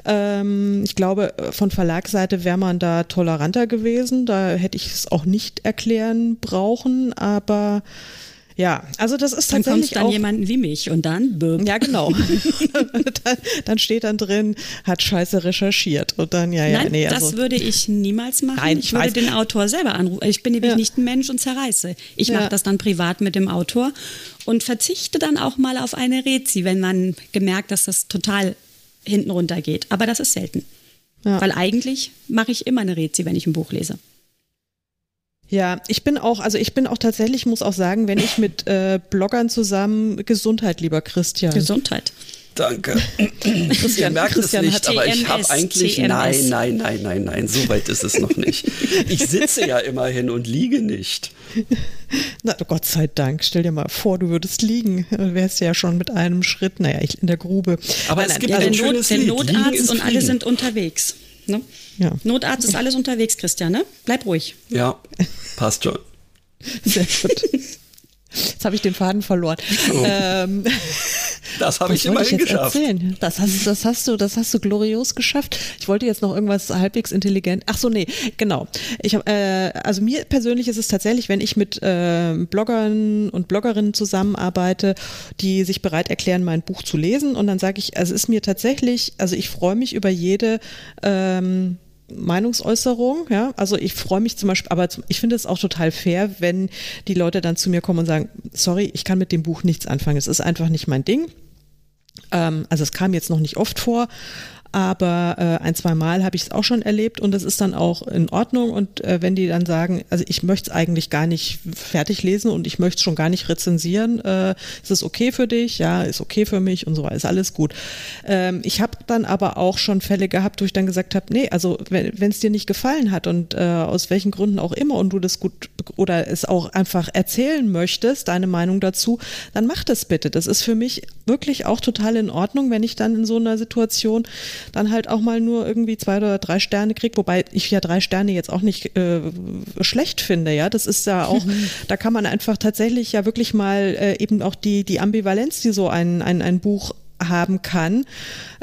Ähm, ich glaube, von Verlagsseite wäre man da toleranter gewesen. Da hätte ich es auch nicht erklären brauchen, aber ja, also das ist dann tatsächlich dann auch, jemanden wie mich und dann böhm. Ja, genau. (laughs) dann, dann, steht dann drin, hat scheiße recherchiert und dann ja, ja, Nein, nee, also, das würde ich niemals machen. Nein, ich, ich würde den Autor selber anrufen. Ich bin nämlich ja. nicht ein Mensch und zerreiße. Ich ja. mache das dann privat mit dem Autor und verzichte dann auch mal auf eine Rezi, wenn man gemerkt, dass das total hinten runter geht. Aber das ist selten. Ja. Weil eigentlich mache ich immer eine Rezi, wenn ich ein Buch lese. Ja, ich bin auch, also ich bin auch tatsächlich, muss auch sagen, wenn ich mit äh, Bloggern zusammen, Gesundheit, lieber Christian. Gesundheit. Danke. Christian, Ihr merkt Christian es nicht, aber ich habe eigentlich, TMS. nein, nein, nein, nein, nein, so weit ist es noch nicht. Ich sitze ja immerhin und liege nicht. Na, Gott sei Dank, stell dir mal vor, du würdest liegen, wärst ja schon mit einem Schritt, naja, ich in der Grube. Aber nein, es gibt ja, ein der, Not, der Notarzt und alle sind unterwegs. Ne? Ja. Notarzt ist alles unterwegs, Christian, ne? Bleib ruhig. Ja, passt schon. Sehr gut. Jetzt habe ich den Faden verloren. Oh. Ähm, das habe ich immerhin geschafft. Erzählen? Das hast, das, hast du, das hast du glorios geschafft. Ich wollte jetzt noch irgendwas halbwegs intelligent. Ach so, nee, genau. Ich hab, äh, also mir persönlich ist es tatsächlich, wenn ich mit äh, Bloggern und Bloggerinnen zusammenarbeite, die sich bereit erklären, mein Buch zu lesen, und dann sage ich, also es ist mir tatsächlich, also ich freue mich über jede ähm, Meinungsäußerung, ja. Also ich freue mich zum Beispiel, aber ich finde es auch total fair, wenn die Leute dann zu mir kommen und sagen, sorry, ich kann mit dem Buch nichts anfangen. Es ist einfach nicht mein Ding. Ähm, also es kam jetzt noch nicht oft vor, aber äh, ein, zwei Mal habe ich es auch schon erlebt und das ist dann auch in Ordnung. Und äh, wenn die dann sagen, also ich möchte es eigentlich gar nicht fertig lesen und ich möchte es schon gar nicht rezensieren, äh, ist es okay für dich? Ja, ist okay für mich und so weiter, ist alles gut. Ähm, ich habe dann aber auch schon Fälle gehabt, wo ich dann gesagt habe, nee, also wenn es dir nicht gefallen hat und äh, aus welchen Gründen auch immer und du das gut oder es auch einfach erzählen möchtest, deine Meinung dazu, dann mach das bitte. Das ist für mich wirklich auch total in Ordnung, wenn ich dann in so einer Situation dann halt auch mal nur irgendwie zwei oder drei Sterne kriege, wobei ich ja drei Sterne jetzt auch nicht äh, schlecht finde, ja. Das ist ja auch, mhm. da kann man einfach tatsächlich ja wirklich mal äh, eben auch die, die Ambivalenz, die so ein, ein, ein Buch haben kann,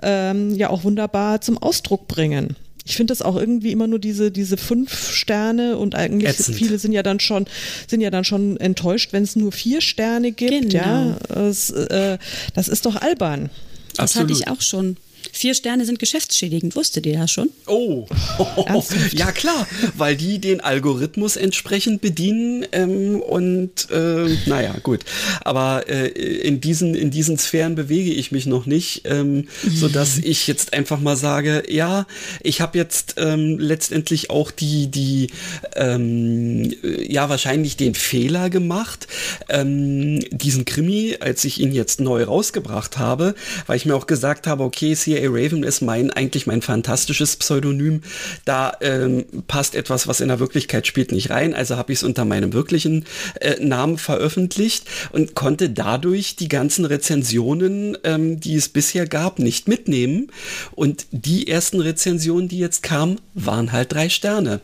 ähm, ja auch wunderbar zum Ausdruck bringen. Ich finde das auch irgendwie immer nur diese, diese fünf Sterne und eigentlich Ätzend. viele sind ja dann schon, sind ja dann schon enttäuscht, wenn es nur vier Sterne gibt. Genau. Ja, es, äh, das ist doch albern. Das Absolut. hatte ich auch schon. Vier Sterne sind geschäftsschädigend, wusstet ihr das schon? Oh, (laughs) ja klar, weil die den Algorithmus entsprechend bedienen ähm, und äh, naja, gut. Aber äh, in, diesen, in diesen Sphären bewege ich mich noch nicht, ähm, sodass (laughs) ich jetzt einfach mal sage, ja, ich habe jetzt ähm, letztendlich auch die, die ähm, ja wahrscheinlich den Fehler gemacht, ähm, diesen Krimi, als ich ihn jetzt neu rausgebracht habe, weil ich mir auch gesagt habe, okay, CIA Raven ist mein eigentlich mein fantastisches Pseudonym. Da ähm, passt etwas, was in der Wirklichkeit spielt, nicht rein. Also habe ich es unter meinem wirklichen äh, Namen veröffentlicht und konnte dadurch die ganzen Rezensionen, ähm, die es bisher gab, nicht mitnehmen. Und die ersten Rezensionen, die jetzt kamen, waren halt drei Sterne.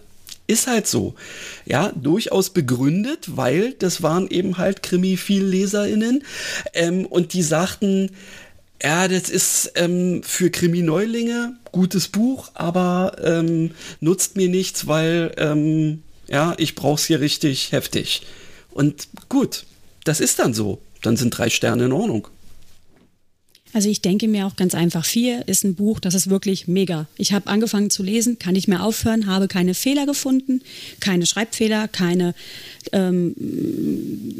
Ist halt so. Ja, durchaus begründet, weil das waren eben halt Krimi-Viel-LeserInnen. Ähm, und die sagten, ja, das ist ähm, für Krimineulinge gutes Buch, aber ähm, nutzt mir nichts, weil ähm, ja, ich brauch's hier richtig heftig. Und gut, das ist dann so. Dann sind drei Sterne in Ordnung. Also ich denke mir auch ganz einfach, vier ist ein Buch, das ist wirklich mega. Ich habe angefangen zu lesen, kann nicht mehr aufhören, habe keine Fehler gefunden, keine Schreibfehler, keine, ähm,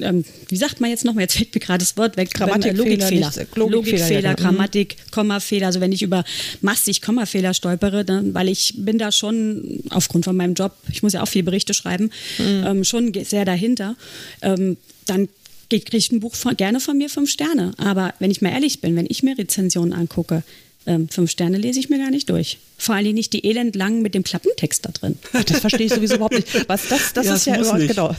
ähm, wie sagt man jetzt nochmal, jetzt fällt mir gerade das Wort weg, Grammatikfehler, Logikfehler, Logikfehler, Logikfehler ja, genau. Grammatik, Kommafehler. Also wenn ich über massig Kommafehler stolpere, dann, weil ich bin da schon aufgrund von meinem Job, ich muss ja auch viel Berichte schreiben, mhm. ähm, schon sehr dahinter, ähm, dann kriegt ein Buch von, gerne von mir fünf Sterne. Aber wenn ich mal ehrlich bin, wenn ich mir Rezensionen angucke, ähm, fünf Sterne lese ich mir gar nicht durch. Vor allem nicht die elendlangen mit dem Klappentext da drin. Das verstehe ich sowieso überhaupt nicht. Was das, das ja, ist ja überhaupt, genau.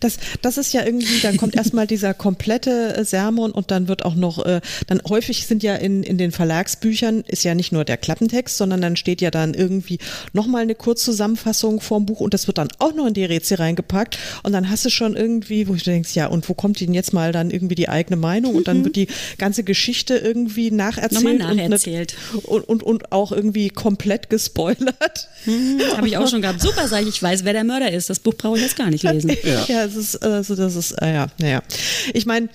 Das, das ist ja irgendwie, dann kommt erstmal dieser komplette äh, Sermon und dann wird auch noch, äh, dann häufig sind ja in, in den Verlagsbüchern ist ja nicht nur der Klappentext, sondern dann steht ja dann irgendwie nochmal eine Kurzzusammenfassung vom Buch und das wird dann auch noch in die Rätsel reingepackt und dann hast du schon irgendwie, wo du denkst, ja, und wo kommt denn jetzt mal dann irgendwie die eigene Meinung und dann mhm. wird die ganze Geschichte irgendwie nacherzählt, nochmal nacherzählt. Und, und, und, auch irgendwie komplett gespoilert. Mhm, Habe ich auch schon gehabt. Super, sage ich, ich weiß, wer der Mörder ist. Das Buch brauche ich jetzt gar nicht lesen. Ja, (laughs) ja es ist, also das ist, äh, ja, naja. Ich meine,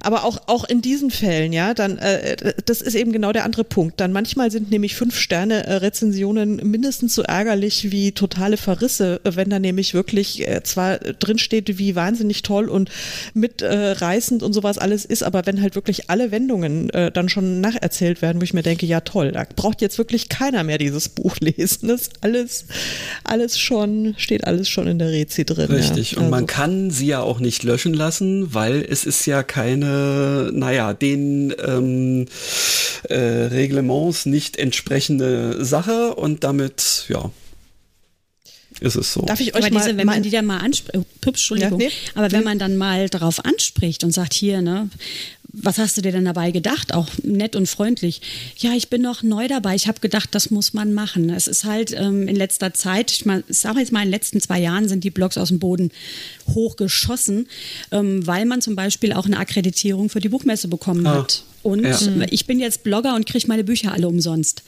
aber auch, auch in diesen Fällen, ja, dann, äh, das ist eben genau der andere Punkt. Dann manchmal sind nämlich fünf Sterne äh, mindestens so ärgerlich wie totale Verrisse, wenn da nämlich wirklich äh, zwar drinsteht, wie wahnsinnig toll und mitreißend und sowas alles ist, aber wenn halt wirklich alle Wendungen äh, dann schon nacherzählt werden, wo ich mir denke, ja toll, da braucht jetzt wirklich keiner mehr dieses Buch (laughs) lesen. Das ist alles, alles schon, steht alles schon in der Rezi drin. Richtig. Ja. Und also. man kann sie ja auch nicht löschen lassen, weil es ist ja keine, naja, den ähm, äh, Reglements nicht entsprechende Sache und damit, ja, ist es so. Darf ich euch aber mal, diese, wenn man die dann mal anspricht, oh, Entschuldigung, ja, nee, aber wenn man dann mal darauf anspricht und sagt, hier, ne, was hast du dir denn dabei gedacht? Auch nett und freundlich. Ja, ich bin noch neu dabei. Ich habe gedacht, das muss man machen. Es ist halt ähm, in letzter Zeit, ich sage jetzt mal, in den letzten zwei Jahren sind die Blogs aus dem Boden hochgeschossen, ähm, weil man zum Beispiel auch eine Akkreditierung für die Buchmesse bekommen ah, hat. Und ja. ich bin jetzt Blogger und kriege meine Bücher alle umsonst.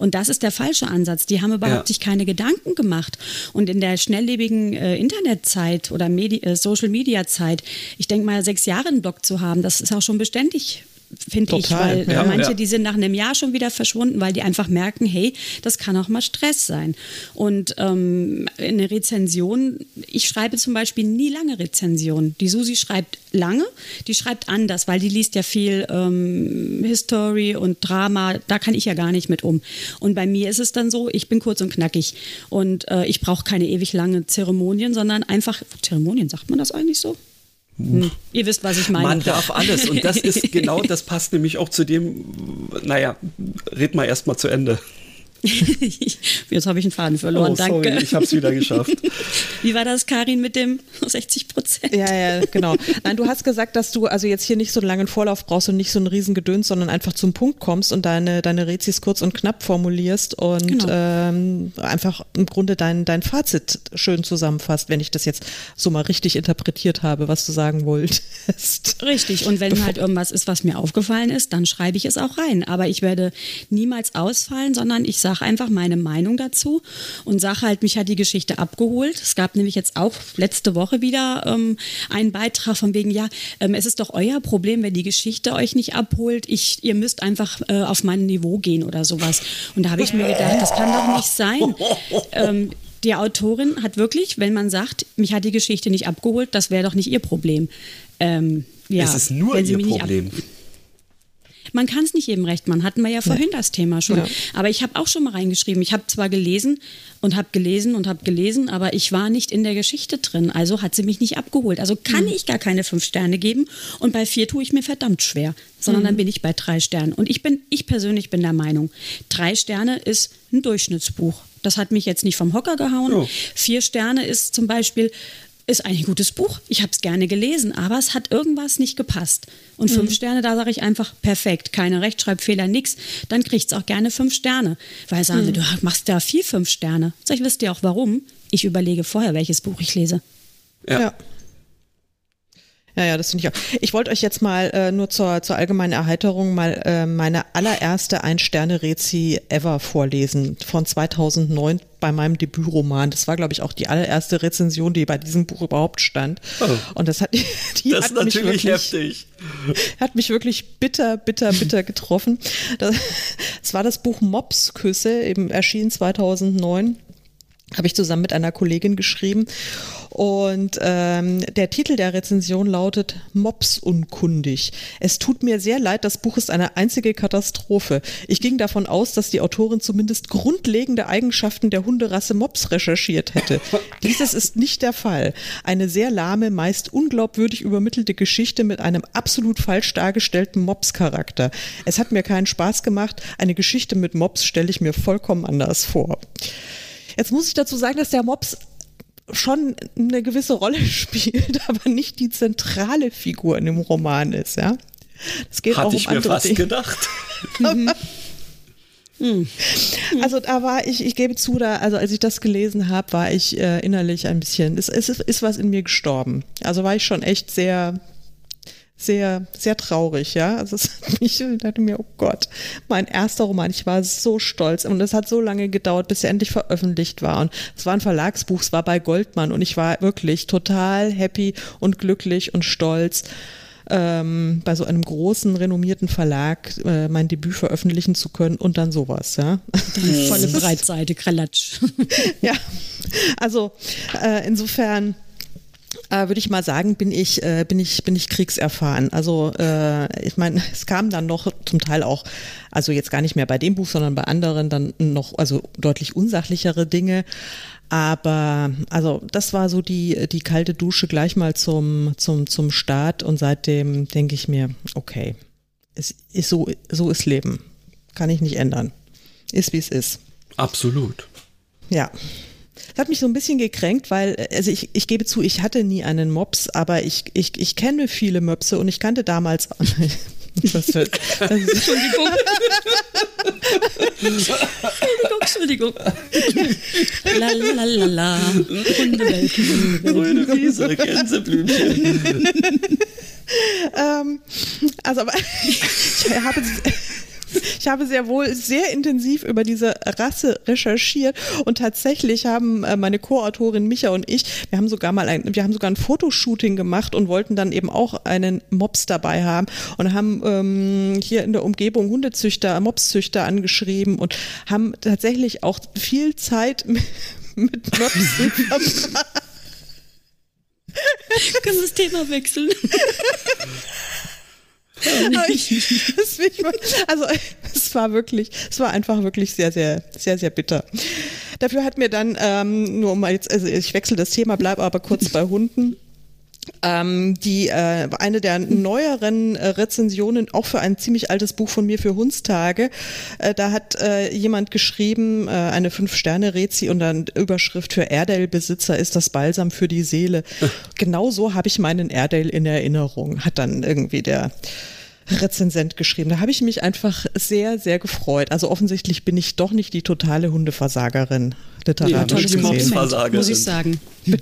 Und das ist der falsche Ansatz. Die haben überhaupt ja. sich keine Gedanken gemacht. Und in der schnelllebigen äh, Internetzeit oder Medi äh, Social-Media-Zeit, ich denke mal, sechs Jahre einen Blog zu haben, das ist auch schon beständig finde ich, weil ja, manche, ja. die sind nach einem Jahr schon wieder verschwunden, weil die einfach merken, hey, das kann auch mal Stress sein. Und ähm, eine Rezension, ich schreibe zum Beispiel nie lange Rezensionen. Die Susi schreibt lange, die schreibt anders, weil die liest ja viel ähm, History und Drama, da kann ich ja gar nicht mit um. Und bei mir ist es dann so, ich bin kurz und knackig und äh, ich brauche keine ewig lange Zeremonien, sondern einfach, Zeremonien, sagt man das eigentlich so? Hm. Ihr wisst, was ich meine. Man darf alles. Und das ist (laughs) genau, das passt nämlich auch zu dem, naja, red mal erst mal zu Ende. (laughs) Jetzt habe ich einen Faden verloren, oh, sorry, danke. Ich habe es wieder geschafft. (laughs) Wie war das, Karin, mit dem (laughs) 60 Prozent? Ja, ja, genau. Nein, du hast gesagt, dass du also jetzt hier nicht so einen langen Vorlauf brauchst und nicht so einen riesen Gedöns, sondern einfach zum Punkt kommst und deine, deine Rezis kurz und knapp formulierst und genau. ähm, einfach im Grunde dein, dein Fazit schön zusammenfasst, wenn ich das jetzt so mal richtig interpretiert habe, was du sagen wolltest. Richtig. Und wenn Bevor halt irgendwas ist, was mir aufgefallen ist, dann schreibe ich es auch rein. Aber ich werde niemals ausfallen, sondern ich sage, sage einfach meine Meinung dazu und sage halt, mich hat die Geschichte abgeholt. Es gab nämlich jetzt auch letzte Woche wieder ähm, einen Beitrag von wegen, ja, ähm, es ist doch euer Problem, wenn die Geschichte euch nicht abholt. Ich, ihr müsst einfach äh, auf mein Niveau gehen oder sowas. Und da habe ich mir gedacht, das kann doch nicht sein. Ähm, die Autorin hat wirklich, wenn man sagt, mich hat die Geschichte nicht abgeholt, das wäre doch nicht ihr Problem. Ähm, ja, es ist nur ihr Problem. Man kann es nicht jedem recht machen. Hatten wir ja vorhin ja. das Thema schon. Ja. Aber ich habe auch schon mal reingeschrieben. Ich habe zwar gelesen und habe gelesen und habe gelesen, aber ich war nicht in der Geschichte drin. Also hat sie mich nicht abgeholt. Also kann mhm. ich gar keine fünf Sterne geben. Und bei vier tue ich mir verdammt schwer. Sondern mhm. dann bin ich bei drei Sternen. Und ich bin, ich persönlich bin der Meinung, drei Sterne ist ein Durchschnittsbuch. Das hat mich jetzt nicht vom Hocker gehauen. Oh. Vier Sterne ist zum Beispiel ist ein gutes Buch. Ich habe es gerne gelesen, aber es hat irgendwas nicht gepasst. Und mhm. fünf Sterne, da sage ich einfach perfekt, keine Rechtschreibfehler, nix. Dann kriegt es auch gerne fünf Sterne. Weil sagen mhm. sie, du machst da vier fünf Sterne. Sag ich, wisst ihr auch warum? Ich überlege vorher, welches Buch ich lese. ja. ja. Ja, ja, das finde ich auch. Ich wollte euch jetzt mal äh, nur zur, zur allgemeinen Erheiterung mal äh, meine allererste Ein-Sterne-Rezi ever vorlesen von 2009 bei meinem Debütroman. Das war, glaube ich, auch die allererste Rezension, die bei diesem Buch überhaupt stand. Oh. Und das hat, (laughs) die das hat ist natürlich wirklich, heftig. Hat mich wirklich bitter, bitter, bitter getroffen. Das, (laughs) das war das Buch Mopsküsse, eben erschienen 2009 habe ich zusammen mit einer Kollegin geschrieben. Und ähm, der Titel der Rezension lautet Mops unkundig. Es tut mir sehr leid, das Buch ist eine einzige Katastrophe. Ich ging davon aus, dass die Autorin zumindest grundlegende Eigenschaften der Hunderasse Mops recherchiert hätte. (laughs) Dieses ist nicht der Fall. Eine sehr lahme, meist unglaubwürdig übermittelte Geschichte mit einem absolut falsch dargestellten Mops-Charakter. Es hat mir keinen Spaß gemacht. Eine Geschichte mit Mops stelle ich mir vollkommen anders vor. Jetzt muss ich dazu sagen, dass der Mops schon eine gewisse Rolle (laughs) spielt, aber nicht die zentrale Figur in dem Roman ist, ja. Das geht Hatte auch um ich mir fast Dinge. gedacht. (laughs) Also da war ich, ich gebe zu, da, also als ich das gelesen habe, war ich äh, innerlich ein bisschen, es, es ist, ist was in mir gestorben. Also war ich schon echt sehr, sehr, sehr traurig, ja. Also es hat mich, ich dachte mir, oh Gott, mein erster Roman, ich war so stolz und es hat so lange gedauert, bis er endlich veröffentlicht war. Und es war ein Verlagsbuch, es war bei Goldmann und ich war wirklich total happy und glücklich und stolz. Ähm, bei so einem großen, renommierten Verlag äh, mein Debüt veröffentlichen zu können und dann sowas, ja. (laughs) Volle Breitseite, Kralatsch. ja, also äh, insofern äh, würde ich mal sagen, bin ich, äh, bin ich, bin ich kriegserfahren. Also äh, ich meine, (laughs) es kam dann noch zum Teil auch, also jetzt gar nicht mehr bei dem Buch, sondern bei anderen dann noch, also deutlich unsachlichere Dinge. Aber also das war so die, die kalte Dusche gleich mal zum, zum, zum Start und seitdem denke ich mir, okay, es ist so, so ist Leben. Kann ich nicht ändern. Ist wie es ist. Absolut. Ja. Das hat mich so ein bisschen gekränkt, weil, äh, also ich, ich gebe zu, ich hatte nie einen Mops, aber ich, ich, ich kenne viele Möpse und ich kannte damals. (laughs) Was für, Entschuldigung. Entschuldigung, (laughs) Entschuldigung. La la la la. Grüne Wiese, Gänseblümchen. (laughs) ähm, also, aber ich habe ich habe sehr wohl sehr intensiv über diese Rasse recherchiert und tatsächlich haben äh, meine Co-Autorin Micha und ich, wir haben sogar mal ein, wir haben sogar ein Fotoshooting gemacht und wollten dann eben auch einen Mops dabei haben und haben ähm, hier in der Umgebung Hundezüchter, Mopszüchter angeschrieben und haben tatsächlich auch viel Zeit (laughs) mit, mit Mopsen verbracht. Können wir das Thema wechseln? (laughs) (laughs) ich, also es war wirklich, es war einfach wirklich sehr, sehr, sehr, sehr bitter. Dafür hat mir dann, ähm, nur um mal jetzt, also ich wechsle das Thema, bleibe aber kurz bei Hunden. Ähm, die äh, eine der neueren äh, Rezensionen auch für ein ziemlich altes Buch von mir für Hundstage. Äh, da hat äh, jemand geschrieben, äh, eine fünf Sterne Rezi und dann Überschrift für Airedale-Besitzer ist das Balsam für die Seele. (laughs) genau so habe ich meinen Airedale in Erinnerung. Hat dann irgendwie der Rezensent geschrieben. Da habe ich mich einfach sehr, sehr gefreut. Also offensichtlich bin ich doch nicht die totale Hundeversagerin. Literarisch ja, tolles Kompliment, muss ich sagen. (laughs) ja,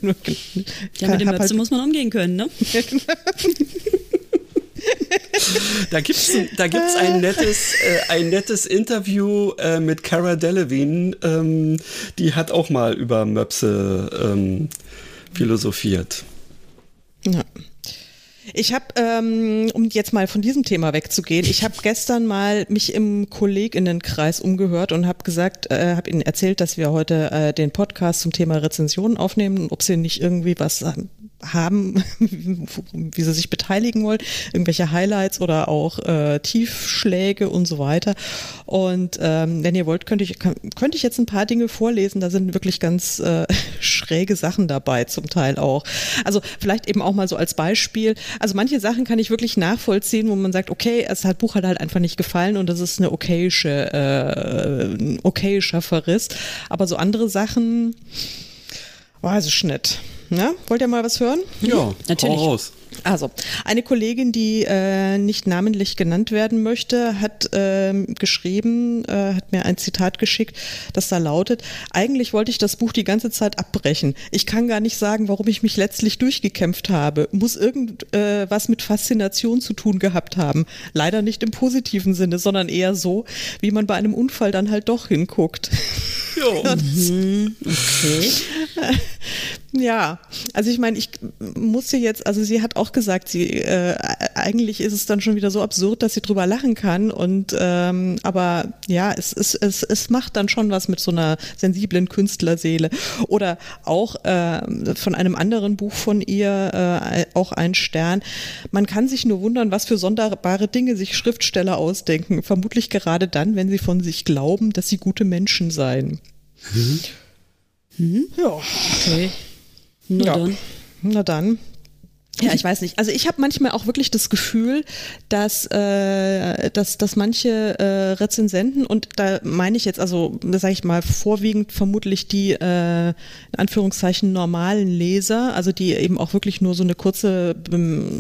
mit dem Möpse halt muss man umgehen können, ne? (laughs) da gibt es da gibt's ein, nettes, äh, ein nettes Interview äh, mit Cara Delevingne. Ähm, die hat auch mal über Möpse ähm, philosophiert. Ich habe, ähm, um jetzt mal von diesem Thema wegzugehen, ich habe gestern mal mich im Kolleginnenkreis umgehört und habe gesagt, äh, habe ihnen erzählt, dass wir heute äh, den Podcast zum Thema Rezensionen aufnehmen, ob sie nicht irgendwie was haben, (laughs) wie sie sich beteiligen wollen, irgendwelche Highlights oder auch äh, Tiefschläge und so weiter. Und ähm, wenn ihr wollt, könnte ich, könnte ich jetzt ein paar Dinge vorlesen. Da sind wirklich ganz äh, (laughs) schräge Sachen dabei, zum Teil auch. Also vielleicht eben auch mal so als Beispiel. Also manche Sachen kann ich wirklich nachvollziehen, wo man sagt, okay, es hat Buch hat halt einfach nicht gefallen und das ist eine okayische, äh, ein okayischer Verriss. Aber so andere Sachen, weiß ich nicht. Ne? Wollt ihr mal was hören? Ja, natürlich. Hau raus. Also, eine Kollegin, die äh, nicht namentlich genannt werden möchte, hat äh, geschrieben, äh, hat mir ein Zitat geschickt, das da lautet, eigentlich wollte ich das Buch die ganze Zeit abbrechen. Ich kann gar nicht sagen, warum ich mich letztlich durchgekämpft habe. Muss irgendwas äh, mit Faszination zu tun gehabt haben. Leider nicht im positiven Sinne, sondern eher so, wie man bei einem Unfall dann halt doch hinguckt. Jo. (laughs) Mhm. okay. (laughs) Ja, also ich meine, ich musste jetzt, also sie hat auch gesagt, sie äh, eigentlich ist es dann schon wieder so absurd, dass sie drüber lachen kann und ähm, aber ja, es, es, es, es macht dann schon was mit so einer sensiblen Künstlerseele. Oder auch äh, von einem anderen Buch von ihr, äh, auch ein Stern. Man kann sich nur wundern, was für sonderbare Dinge sich Schriftsteller ausdenken. Vermutlich gerade dann, wenn sie von sich glauben, dass sie gute Menschen seien. Mhm. Mhm. Ja. Okay. Na ja. dann. Na dann. Ja, ich weiß nicht. Also ich habe manchmal auch wirklich das Gefühl, dass, äh, dass, dass manche äh, Rezensenten, und da meine ich jetzt also, sage ich mal, vorwiegend vermutlich die äh, in Anführungszeichen normalen Leser, also die eben auch wirklich nur so eine kurze Be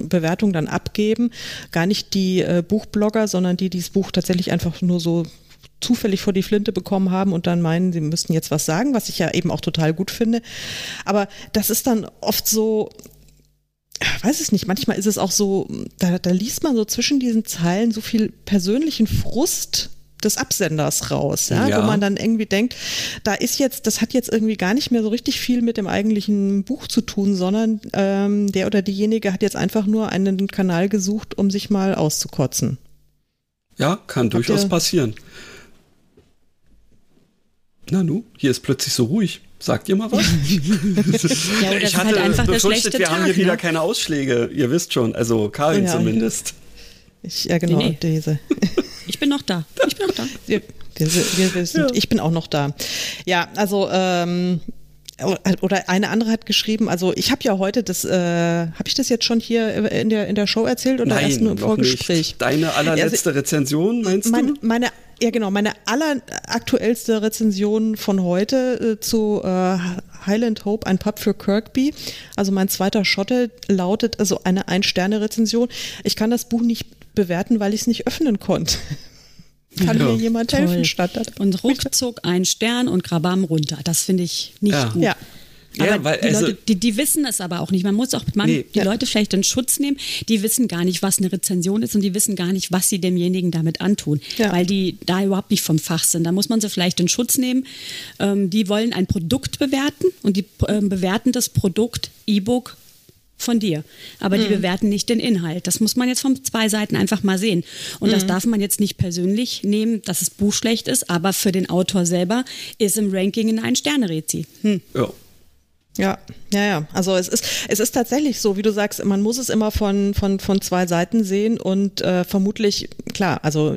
Bewertung dann abgeben, gar nicht die äh, Buchblogger, sondern die, die das Buch tatsächlich einfach nur so zufällig vor die Flinte bekommen haben und dann meinen, sie müssten jetzt was sagen, was ich ja eben auch total gut finde. Aber das ist dann oft so, weiß es nicht, manchmal ist es auch so, da, da liest man so zwischen diesen Zeilen so viel persönlichen Frust des Absenders raus, ja? ja? wo man dann irgendwie denkt, da ist jetzt, das hat jetzt irgendwie gar nicht mehr so richtig viel mit dem eigentlichen Buch zu tun, sondern ähm, der oder diejenige hat jetzt einfach nur einen Kanal gesucht, um sich mal auszukotzen. Ja, kann Habt durchaus passieren. Nanu, hier ist plötzlich so ruhig. Sagt ihr mal was? (laughs) (laughs) ja, ich hatte halt einfach befürchtet, wir Tag, haben hier ne? wieder keine Ausschläge. Ihr wisst schon, also Karin ja, zumindest. Ich, ja, genau, nee, nee. diese. (laughs) Ich bin noch da. Ich bin noch da. Wir, wir, wir sind, ja. Ich bin auch noch da. Ja, also ähm, oder eine andere hat geschrieben, also ich habe ja heute das, äh, habe ich das jetzt schon hier in der in der Show erzählt oder Nein, erst nur im Vorgespräch? Nicht. Deine allerletzte also, Rezension meinst mein, du? Meine ja genau, meine alleraktuellste Rezension von heute äh, zu äh, Highland Hope, ein Pub für Kirkby. Also mein zweiter Schotte lautet also eine Ein-Sterne-Rezension. Ich kann das Buch nicht bewerten, weil ich es nicht öffnen konnte. Kann ja, mir jemand toll. helfen statt? Und ruckzuck ein Stern und Grabam runter. Das finde ich nicht ja. gut. Ja. Aber ja, weil, die, also, Leute, die, die, wissen es aber auch nicht. Man muss auch man, nee, die ja. Leute vielleicht in Schutz nehmen. Die wissen gar nicht, was eine Rezension ist und die wissen gar nicht, was sie demjenigen damit antun, ja. weil die da überhaupt nicht vom Fach sind. Da muss man sie vielleicht in Schutz nehmen. Ähm, die wollen ein Produkt bewerten und die ähm, bewerten das Produkt E-Book von dir. Aber mhm. die bewerten nicht den Inhalt. Das muss man jetzt von zwei Seiten einfach mal sehen. Und mhm. das darf man jetzt nicht persönlich nehmen, dass das Buch schlecht ist, aber für den Autor selber ist im Ranking in ein Sterne-Rezi. Hm. Ja. Ja, ja, ja. Also es ist, es ist tatsächlich so, wie du sagst, man muss es immer von, von, von zwei Seiten sehen und äh, vermutlich, klar, also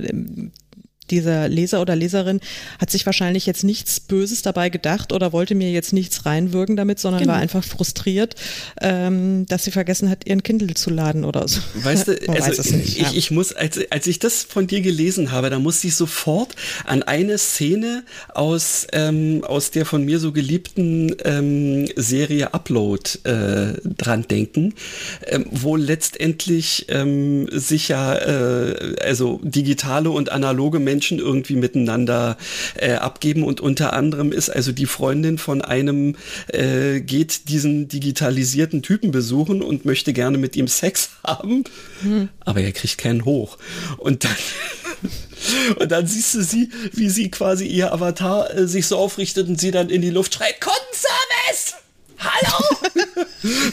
dieser Leser oder Leserin hat sich wahrscheinlich jetzt nichts Böses dabei gedacht oder wollte mir jetzt nichts reinwirken damit, sondern genau. war einfach frustriert, ähm, dass sie vergessen hat, ihren Kindle zu laden oder so. Weißt du, (laughs) also ich, ja. ich, muss, als, als ich das von dir gelesen habe, da musste ich sofort an eine Szene aus, ähm, aus der von mir so geliebten ähm, Serie Upload äh, dran denken, ähm, wo letztendlich ähm, sich ja äh, also digitale und analoge Menschen Menschen irgendwie miteinander äh, abgeben und unter anderem ist also die Freundin von einem äh, geht diesen digitalisierten Typen besuchen und möchte gerne mit ihm Sex (laughs) haben, hm. aber er kriegt keinen hoch und dann (laughs) Und dann siehst du sie, wie sie quasi ihr Avatar äh, sich so aufrichtet und sie dann in die Luft schreit, Kundenservice! Hallo! (laughs)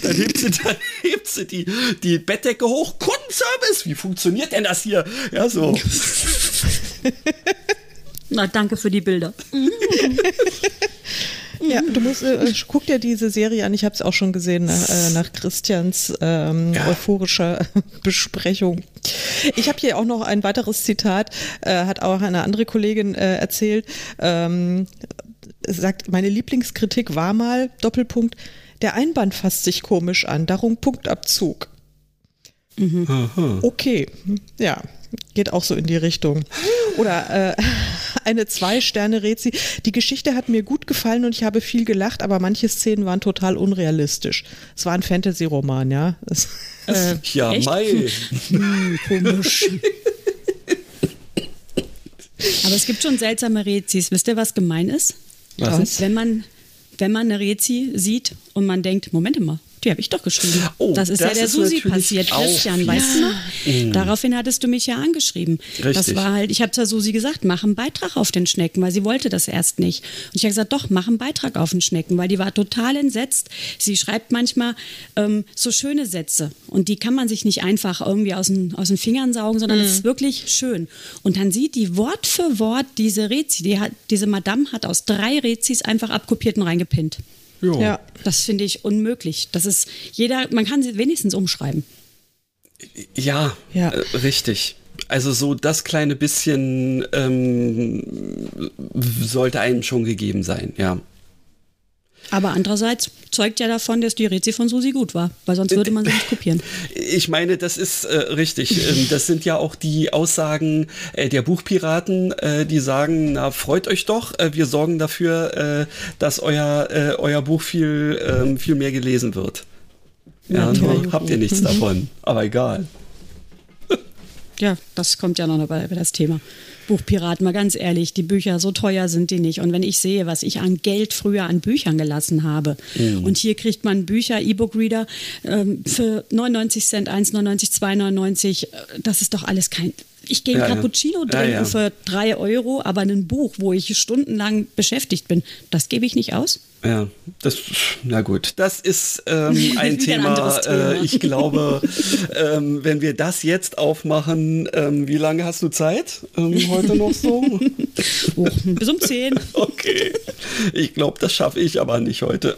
dann hebt sie, dann hebt sie die, die Bettdecke hoch. Kundenservice! Wie funktioniert denn das hier? Ja, so. (laughs) Na, danke für die Bilder. (laughs) Ja, du musst, äh, guck dir diese Serie an. Ich habe es auch schon gesehen nach, äh, nach Christians ähm, ja. euphorischer (laughs) Besprechung. Ich habe hier auch noch ein weiteres Zitat, äh, hat auch eine andere Kollegin äh, erzählt. Ähm, sagt, meine Lieblingskritik war mal, Doppelpunkt, der Einband fasst sich komisch an, darum Punktabzug. Mhm. Okay, ja, geht auch so in die Richtung. Oder äh, (laughs) eine Zwei-Sterne-Rezi. Die Geschichte hat mir gut gefallen und ich habe viel gelacht, aber manche Szenen waren total unrealistisch. Es war ein Fantasy-Roman, ja. Es, äh, ja, echt? Mai. Hm, komisch. (laughs) Aber es gibt schon seltsame Rezis. Wisst ihr, was gemein ist? Was? Wenn man, wenn man eine Rezi sieht und man denkt, Moment mal, Die habe ich doch geschrieben. Oh, das ist das ja der Susi passiert, Christian, weißt du noch? Mhm. Daraufhin hattest du mich ja angeschrieben. Richtig. Das war halt, ich habe zur Susi gesagt, mach einen Beitrag auf den Schnecken, weil sie wollte das erst nicht. Und ich habe gesagt, doch, mach einen Beitrag auf den Schnecken, weil die war total entsetzt. Sie schreibt manchmal ähm, so schöne Sätze und die kann man sich nicht einfach irgendwie aus den, aus den Fingern saugen, sondern es mhm. ist wirklich schön. Und dann sieht die Wort für Wort diese Rezi, die hat, diese Madame hat aus drei Rezis einfach abkopiert und reingepinnt. Jo. Ja, das finde ich unmöglich. Das ist jeder, man kann sie wenigstens umschreiben. Ja, ja. Äh, richtig. Also so das kleine bisschen ähm, sollte einem schon gegeben sein, ja. Aber andererseits zeugt ja davon, dass die Rezi von Susi gut war, weil sonst würde man sie nicht kopieren. (laughs) Ich meine, das ist äh, richtig. Ähm, das sind ja auch die Aussagen äh, der Buchpiraten, äh, die sagen, na, freut euch doch, äh, wir sorgen dafür, äh, dass euer, äh, euer Buch viel, ähm, viel mehr gelesen wird. Ja, ja nur habt ihr nichts mhm. davon, aber egal. Ja, das kommt ja noch bei, bei das Thema. Buchpiraten, mal ganz ehrlich, die Bücher, so teuer sind die nicht. Und wenn ich sehe, was ich an Geld früher an Büchern gelassen habe, mhm. und hier kriegt man Bücher, E-Book-Reader ähm, für 99 Cent, 1,99, 2,99, äh, das ist doch alles kein, ich gehe ja, Cappuccino ja. trinken ja, für drei Euro, aber ein Buch, wo ich stundenlang beschäftigt bin, das gebe ich nicht aus. Ja, das, na gut, das ist ähm, (laughs) ein Thema. Ein Thema. Äh, ich glaube, (laughs) ähm, wenn wir das jetzt aufmachen, ähm, wie lange hast du Zeit ähm, heute noch so? (laughs) oh, bis um 10. Okay, ich glaube, das schaffe ich aber nicht heute.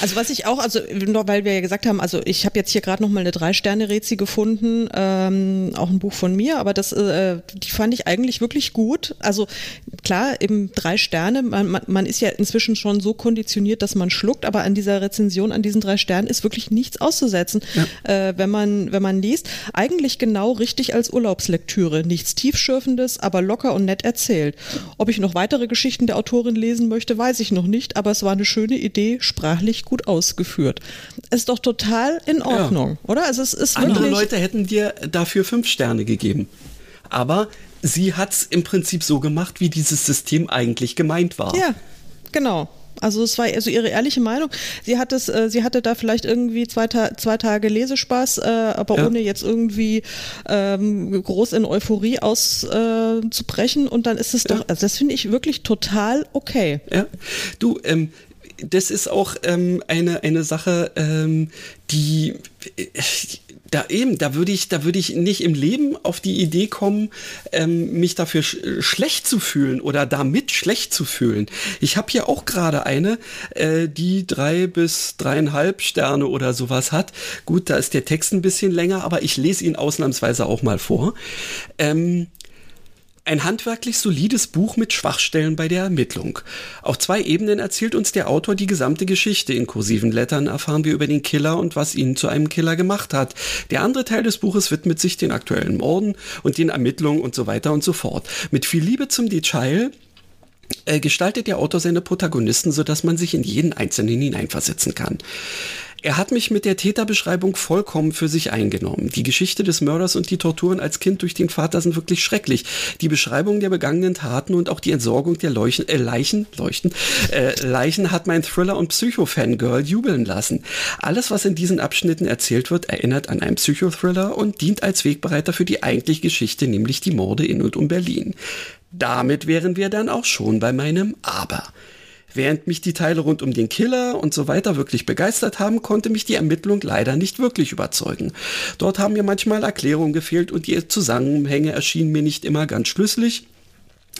Also was ich auch, also nur weil wir ja gesagt haben, also ich habe jetzt hier gerade noch mal eine Drei-Sterne-Rezi gefunden, ähm, auch ein Buch von mir, aber das, äh, die fand ich eigentlich wirklich gut. Also klar, eben drei Sterne, man, man, man ist ja inzwischen schon so konditioniert, dass man schluckt, aber an dieser Rezension, an diesen drei Sternen ist wirklich nichts auszusetzen, ja. äh, wenn man wenn man liest. Eigentlich genau richtig als Urlaubslektüre, nichts tiefschürfendes, aber locker und nett erzählt. Ob ich noch weitere Geschichten der Autorin lesen möchte, weiß ich noch nicht, aber es war eine schöne Idee, sprachlich sprachlich gut ausgeführt. Ist doch total in Ordnung, ja. oder? Also es ist Andere Leute hätten dir dafür fünf Sterne gegeben. Aber sie hat es im Prinzip so gemacht, wie dieses System eigentlich gemeint war. Ja, genau. Also es war also ihre ehrliche Meinung. Sie hat es, äh, sie hatte da vielleicht irgendwie zwei, Ta zwei Tage Lesespaß, äh, aber ja. ohne jetzt irgendwie ähm, groß in Euphorie auszubrechen. Äh, und dann ist es ja. doch, also das finde ich wirklich total okay. Ja, du, ähm, das ist auch ähm, eine, eine Sache, ähm, die da eben, da würde ich, da würde ich nicht im Leben auf die Idee kommen, ähm, mich dafür sch schlecht zu fühlen oder damit schlecht zu fühlen. Ich habe hier auch gerade eine, äh, die drei bis dreieinhalb Sterne oder sowas hat. Gut, da ist der Text ein bisschen länger, aber ich lese ihn ausnahmsweise auch mal vor. Ähm, ein handwerklich solides Buch mit Schwachstellen bei der Ermittlung. Auf zwei Ebenen erzählt uns der Autor die gesamte Geschichte. In kursiven Lettern erfahren wir über den Killer und was ihn zu einem Killer gemacht hat. Der andere Teil des Buches widmet sich den aktuellen Morden und den Ermittlungen und so weiter und so fort. Mit viel Liebe zum Detail äh, gestaltet der Autor seine Protagonisten, so dass man sich in jeden einzelnen hineinversetzen kann. Er hat mich mit der Täterbeschreibung vollkommen für sich eingenommen. Die Geschichte des Mörders und die Torturen als Kind durch den Vater sind wirklich schrecklich. Die Beschreibung der begangenen Taten und auch die Entsorgung der Leuchen, äh, Leichen, Leuchten, äh, Leichen hat mein Thriller- und Psycho-Fangirl jubeln lassen. Alles, was in diesen Abschnitten erzählt wird, erinnert an einen Psychothriller und dient als Wegbereiter für die eigentliche Geschichte, nämlich die Morde in und um Berlin. Damit wären wir dann auch schon bei meinem Aber. Während mich die Teile rund um den Killer und so weiter wirklich begeistert haben, konnte mich die Ermittlung leider nicht wirklich überzeugen. Dort haben mir manchmal Erklärungen gefehlt und die Zusammenhänge erschienen mir nicht immer ganz schlüssig.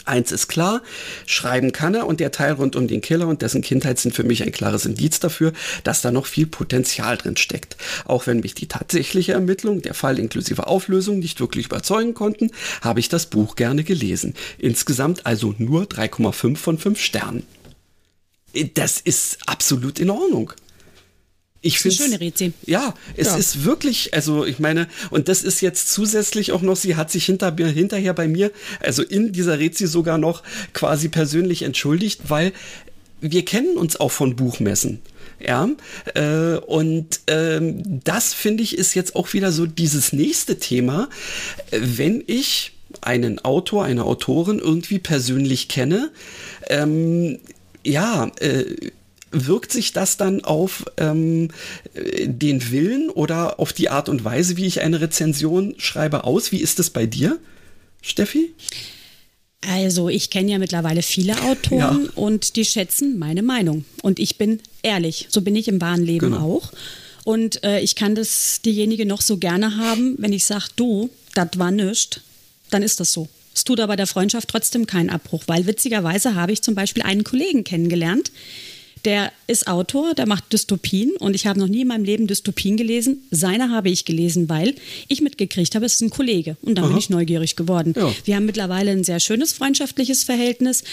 Eins ist klar, schreiben kann er und der Teil rund um den Killer und dessen Kindheit sind für mich ein klares Indiz dafür, dass da noch viel Potenzial drin steckt. Auch wenn mich die tatsächliche Ermittlung, der Fall inklusive Auflösung nicht wirklich überzeugen konnten, habe ich das Buch gerne gelesen. Insgesamt also nur 3,5 von 5 Sternen das ist absolut in Ordnung. Ich finde schöne Rätsel. Ja, es ja. ist wirklich, also ich meine, und das ist jetzt zusätzlich auch noch, sie hat sich hinter, hinterher bei mir, also in dieser Rätsel sogar noch quasi persönlich entschuldigt, weil wir kennen uns auch von Buchmessen. Ja, äh, und ähm, das finde ich ist jetzt auch wieder so dieses nächste Thema. Wenn ich einen Autor, eine Autorin irgendwie persönlich kenne, ähm, ja, äh, wirkt sich das dann auf ähm, den Willen oder auf die Art und Weise, wie ich eine Rezension schreibe, aus? Wie ist es bei dir, Steffi? Also ich kenne ja mittlerweile viele Autoren ja. und die schätzen meine Meinung. Und ich bin ehrlich, so bin ich im wahren Leben genau. auch. Und äh, ich kann das diejenige noch so gerne haben, wenn ich sage, du, das war nichts, dann ist das so. Es tut aber der Freundschaft trotzdem keinen Abbruch, weil witzigerweise habe ich zum Beispiel einen Kollegen kennengelernt, der ist Autor, der macht Dystopien und ich habe noch nie in meinem Leben Dystopien gelesen. Seine habe ich gelesen, weil ich mitgekriegt habe, es ist ein Kollege und dann Aha. bin ich neugierig geworden. Ja. Wir haben mittlerweile ein sehr schönes freundschaftliches Verhältnis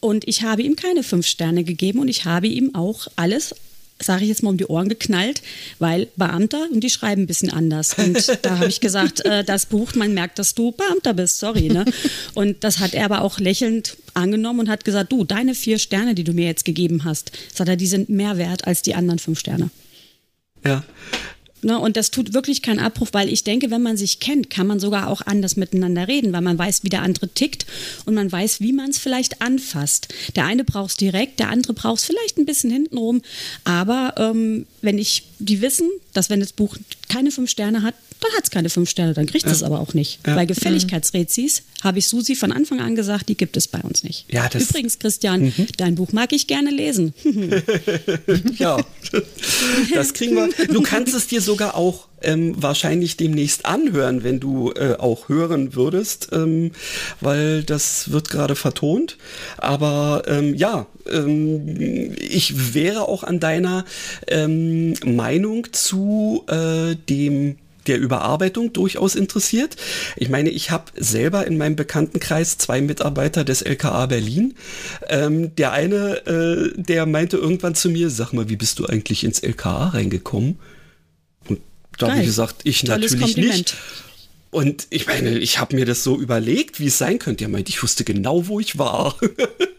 und ich habe ihm keine fünf Sterne gegeben und ich habe ihm auch alles sage ich jetzt mal, um die Ohren geknallt, weil Beamter und die schreiben ein bisschen anders. Und da habe ich gesagt, äh, das Buch, man merkt, dass du Beamter bist, sorry. Ne? Und das hat er aber auch lächelnd angenommen und hat gesagt, du, deine vier Sterne, die du mir jetzt gegeben hast, sagt er, die sind mehr wert als die anderen fünf Sterne. Ja, Ne, und das tut wirklich keinen Abbruch, weil ich denke, wenn man sich kennt, kann man sogar auch anders miteinander reden, weil man weiß, wie der andere tickt und man weiß, wie man es vielleicht anfasst. Der eine braucht es direkt, der andere braucht es vielleicht ein bisschen hintenrum. Aber ähm, wenn ich die wissen, dass wenn das Buch keine fünf Sterne hat, dann hat es keine fünf Sterne, dann kriegt es ja. aber auch nicht. Ja. Bei Gefälligkeitsrezis habe ich Susi von Anfang an gesagt, die gibt es bei uns nicht. Ja, das Übrigens, Christian, mhm. dein Buch mag ich gerne lesen. (laughs) ja, das kriegen wir. Du kannst es dir sogar auch ähm, wahrscheinlich demnächst anhören, wenn du äh, auch hören würdest, ähm, weil das wird gerade vertont. Aber ähm, ja, ähm, ich wäre auch an deiner ähm, Meinung zu äh, dem der Überarbeitung durchaus interessiert. Ich meine, ich habe selber in meinem Bekanntenkreis zwei Mitarbeiter des LKA Berlin. Ähm, der eine, äh, der meinte irgendwann zu mir, sag mal, wie bist du eigentlich ins LKA reingekommen? Und da habe ich gesagt, ich Tolles natürlich Kompliment. nicht. Und ich meine, ich habe mir das so überlegt, wie es sein könnte. Er meint, ich wusste genau, wo ich war.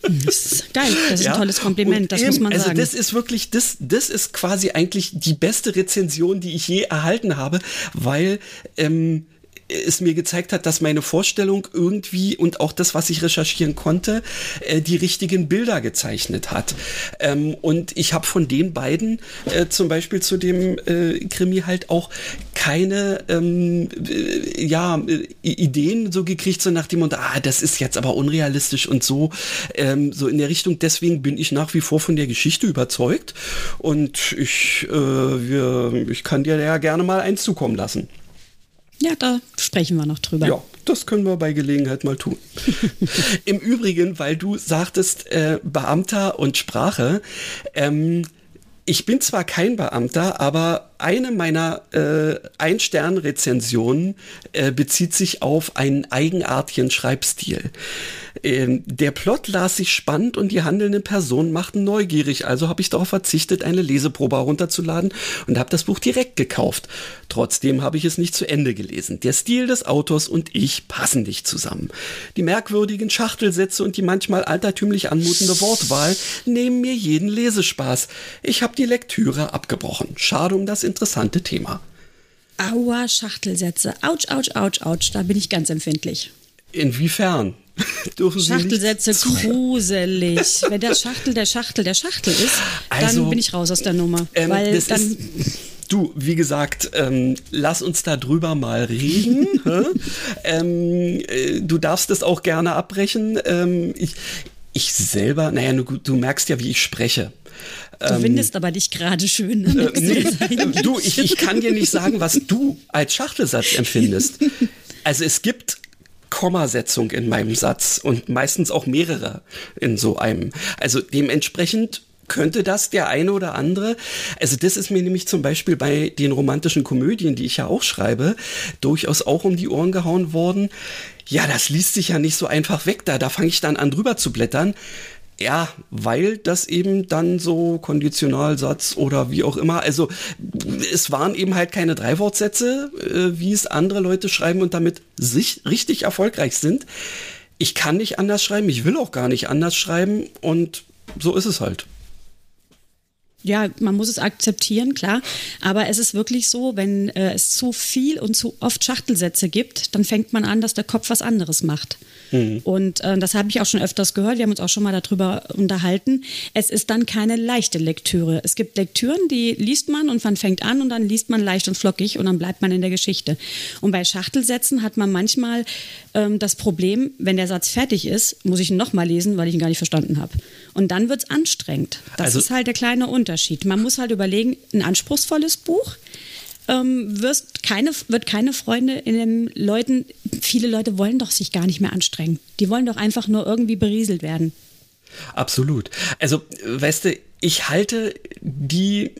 Das ist geil, das ist ja? ein tolles Kompliment, Und das eben, muss man also sagen. Also das ist wirklich, das, das ist quasi eigentlich die beste Rezension, die ich je erhalten habe, weil ähm, es mir gezeigt hat, dass meine Vorstellung irgendwie und auch das, was ich recherchieren konnte, äh, die richtigen Bilder gezeichnet hat. Ähm, und ich habe von den beiden äh, zum Beispiel zu dem äh, Krimi halt auch keine ähm, äh, ja, äh, Ideen so gekriegt, so nach dem Motto, ah, das ist jetzt aber unrealistisch und so, ähm, so in der Richtung. Deswegen bin ich nach wie vor von der Geschichte überzeugt und ich, äh, wir, ich kann dir ja gerne mal eins zukommen lassen. Ja, da sprechen wir noch drüber. Ja, das können wir bei Gelegenheit mal tun. (laughs) Im Übrigen, weil du sagtest, äh, Beamter und Sprache, ähm, ich bin zwar kein Beamter, aber eine meiner äh, Ein-Stern-Rezensionen äh, bezieht sich auf einen eigenartigen Schreibstil. Ähm, der Plot las sich spannend und die handelnden Personen machten neugierig, also habe ich darauf verzichtet, eine Leseprobe herunterzuladen und habe das Buch direkt gekauft. Trotzdem habe ich es nicht zu Ende gelesen. Der Stil des Autors und ich passen nicht zusammen. Die merkwürdigen Schachtelsätze und die manchmal altertümlich anmutende Wortwahl nehmen mir jeden Lesespaß. Ich habe die Lektüre abgebrochen. Schade um das interessante Thema. Aua, Schachtelsätze. Autsch, autsch, autsch, autsch. Da bin ich ganz empfindlich. Inwiefern? (laughs) Dürfen Schachtelsätze gruselig. (laughs) Wenn der Schachtel der Schachtel der Schachtel ist, also, dann bin ich raus aus der Nummer. Ähm, weil dann. Ist, du, wie gesagt, ähm, lass uns da drüber mal reden. (laughs) ähm, äh, du darfst es auch gerne abbrechen. Ähm, ich, ich selber, naja, du, du merkst ja, wie ich spreche. Du ähm, findest aber dich gerade schön. Ne? Äh, nee, du, ich, ich kann dir nicht sagen, was du als Schachtelsatz empfindest. Also es gibt Kommasetzung in meinem Satz und meistens auch mehrere in so einem. Also dementsprechend könnte das der eine oder andere. Also das ist mir nämlich zum Beispiel bei den romantischen Komödien, die ich ja auch schreibe, durchaus auch um die Ohren gehauen worden. Ja, das liest sich ja nicht so einfach weg da. Da fange ich dann an drüber zu blättern. Ja, weil das eben dann so Konditionalsatz oder wie auch immer, also es waren eben halt keine Dreiwortsätze, äh, wie es andere Leute schreiben und damit sich richtig erfolgreich sind. Ich kann nicht anders schreiben, ich will auch gar nicht anders schreiben und so ist es halt. Ja, man muss es akzeptieren, klar. Aber es ist wirklich so, wenn äh, es zu viel und zu oft Schachtelsätze gibt, dann fängt man an, dass der Kopf was anderes macht. Mhm. Und äh, das habe ich auch schon öfters gehört. Wir haben uns auch schon mal darüber unterhalten. Es ist dann keine leichte Lektüre. Es gibt Lektüren, die liest man und man fängt an und dann liest man leicht und flockig und dann bleibt man in der Geschichte. Und bei Schachtelsätzen hat man manchmal ähm, das Problem, wenn der Satz fertig ist, muss ich ihn nochmal lesen, weil ich ihn gar nicht verstanden habe. Und dann wird es anstrengend. Das also, ist halt der kleine Unterschied. Man muss halt überlegen, ein anspruchsvolles Buch ähm, wirst keine, wird keine Freunde in den Leuten, viele Leute wollen doch sich gar nicht mehr anstrengen. Die wollen doch einfach nur irgendwie berieselt werden. Absolut. Also, weißt du, ich halte die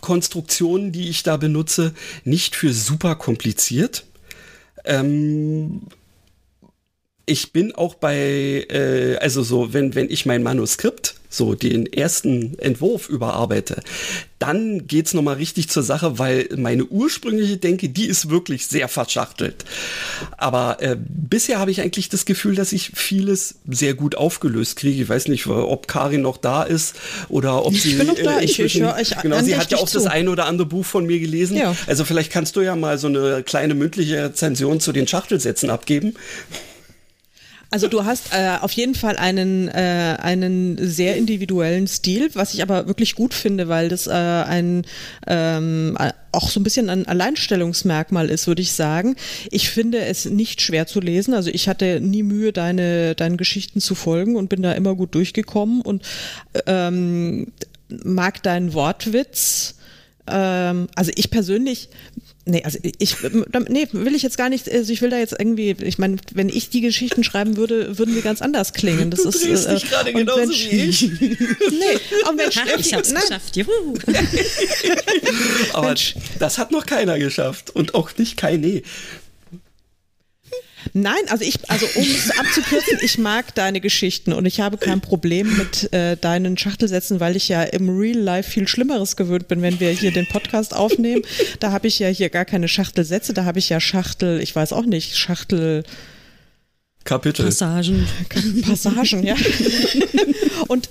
Konstruktionen, die ich da benutze, nicht für super kompliziert. Ähm, ich bin auch bei, äh, also so, wenn, wenn ich mein Manuskript, so den ersten Entwurf überarbeite, dann geht's nochmal richtig zur Sache, weil meine ursprüngliche Denke, die ist wirklich sehr verschachtelt. Aber äh, bisher habe ich eigentlich das Gefühl, dass ich vieles sehr gut aufgelöst kriege. Ich weiß nicht, ob Karin noch da ist oder ob sie. Ich bin noch da. Äh, ich, ich, ich, genau, sie hat ja auch zu. das eine oder andere Buch von mir gelesen. Ja. Also vielleicht kannst du ja mal so eine kleine mündliche Rezension zu den Schachtelsätzen abgeben. Also du hast äh, auf jeden Fall einen, äh, einen sehr individuellen Stil, was ich aber wirklich gut finde, weil das äh, ein ähm, auch so ein bisschen ein Alleinstellungsmerkmal ist, würde ich sagen. Ich finde es nicht schwer zu lesen. Also ich hatte nie Mühe, deine, deinen Geschichten zu folgen und bin da immer gut durchgekommen und ähm, mag deinen Wortwitz. Ähm, also ich persönlich Nee, also ich nee, will ich jetzt gar nicht, also ich will da jetzt irgendwie, ich meine, wenn ich die Geschichten schreiben würde, würden die ganz anders klingen. Das du ist drehst äh, dich gerade genauso wenn, wie ich. (laughs) nee, aber wenn Steffi, ich hab's geschafft. Juhu. (laughs) aber das hat noch keiner geschafft und auch nicht keine. Nein, also ich, also um es abzukürzen, ich mag deine Geschichten und ich habe kein Problem mit äh, deinen Schachtelsätzen, weil ich ja im Real Life viel Schlimmeres gewöhnt bin, wenn wir hier den Podcast aufnehmen. Da habe ich ja hier gar keine Schachtelsätze, da habe ich ja Schachtel, ich weiß auch nicht, Schachtel. Kapitel. Passagen. Passagen, ja. (laughs) Und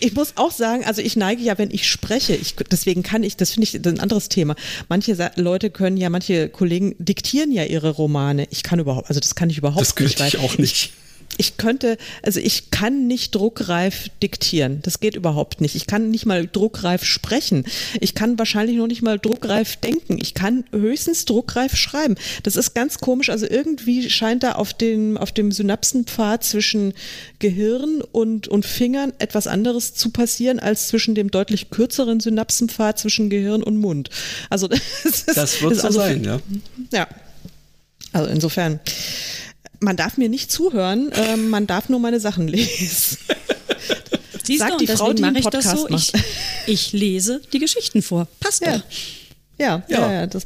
ich muss auch sagen, also ich neige ja, wenn ich spreche, ich, deswegen kann ich, das finde ich ein anderes Thema. Manche Leute können ja, manche Kollegen diktieren ja ihre Romane. Ich kann überhaupt, also das kann ich überhaupt das nicht. Das ich auch nicht. Ich, ich könnte, also ich kann nicht druckreif diktieren. Das geht überhaupt nicht. Ich kann nicht mal druckreif sprechen. Ich kann wahrscheinlich noch nicht mal druckreif denken. Ich kann höchstens druckreif schreiben. Das ist ganz komisch. Also irgendwie scheint da auf dem, auf dem Synapsenpfad zwischen Gehirn und, und Fingern etwas anderes zu passieren als zwischen dem deutlich kürzeren Synapsenpfad zwischen Gehirn und Mund. Also (laughs) das, ist, das wird das so also, sein, ja. Ja. Also insofern man darf mir nicht zuhören, äh, man darf nur meine Sachen lesen. Siehst Sagt du, die Frau, die mache ich das so. Ich, ich, lese die Geschichten vor. Passt ja. Ja, ja, ja, ja das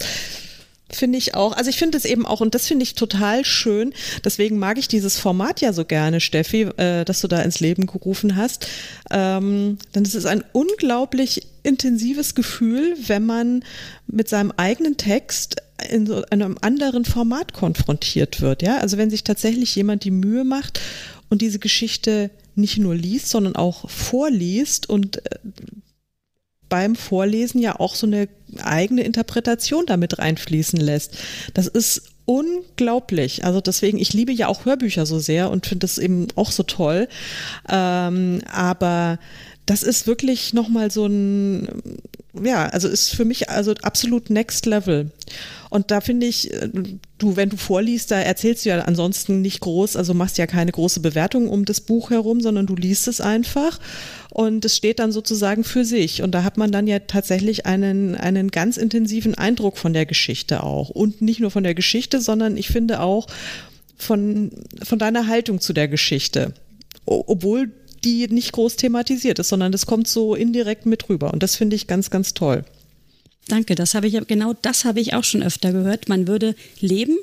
finde ich auch. Also ich finde es eben auch, und das finde ich total schön. Deswegen mag ich dieses Format ja so gerne, Steffi, äh, dass du da ins Leben gerufen hast. Ähm, denn es ist ein unglaublich intensives Gefühl, wenn man mit seinem eigenen Text in so einem anderen Format konfrontiert wird. Ja, also wenn sich tatsächlich jemand die Mühe macht und diese Geschichte nicht nur liest, sondern auch vorliest und äh, beim Vorlesen ja auch so eine eigene Interpretation damit reinfließen lässt. Das ist unglaublich. Also deswegen, ich liebe ja auch Hörbücher so sehr und finde das eben auch so toll. Ähm, aber das ist wirklich nochmal so ein, ja, also ist für mich also absolut next level. Und da finde ich, äh, du, wenn du vorliest, da erzählst du ja ansonsten nicht groß, also machst ja keine große Bewertung um das Buch herum, sondern du liest es einfach und es steht dann sozusagen für sich. Und da hat man dann ja tatsächlich einen, einen ganz intensiven Eindruck von der Geschichte auch. Und nicht nur von der Geschichte, sondern ich finde auch von, von deiner Haltung zu der Geschichte. Obwohl die nicht groß thematisiert ist, sondern das kommt so indirekt mit rüber. Und das finde ich ganz, ganz toll. Danke, das habe ich genau das habe ich auch schon öfter gehört. Man würde leben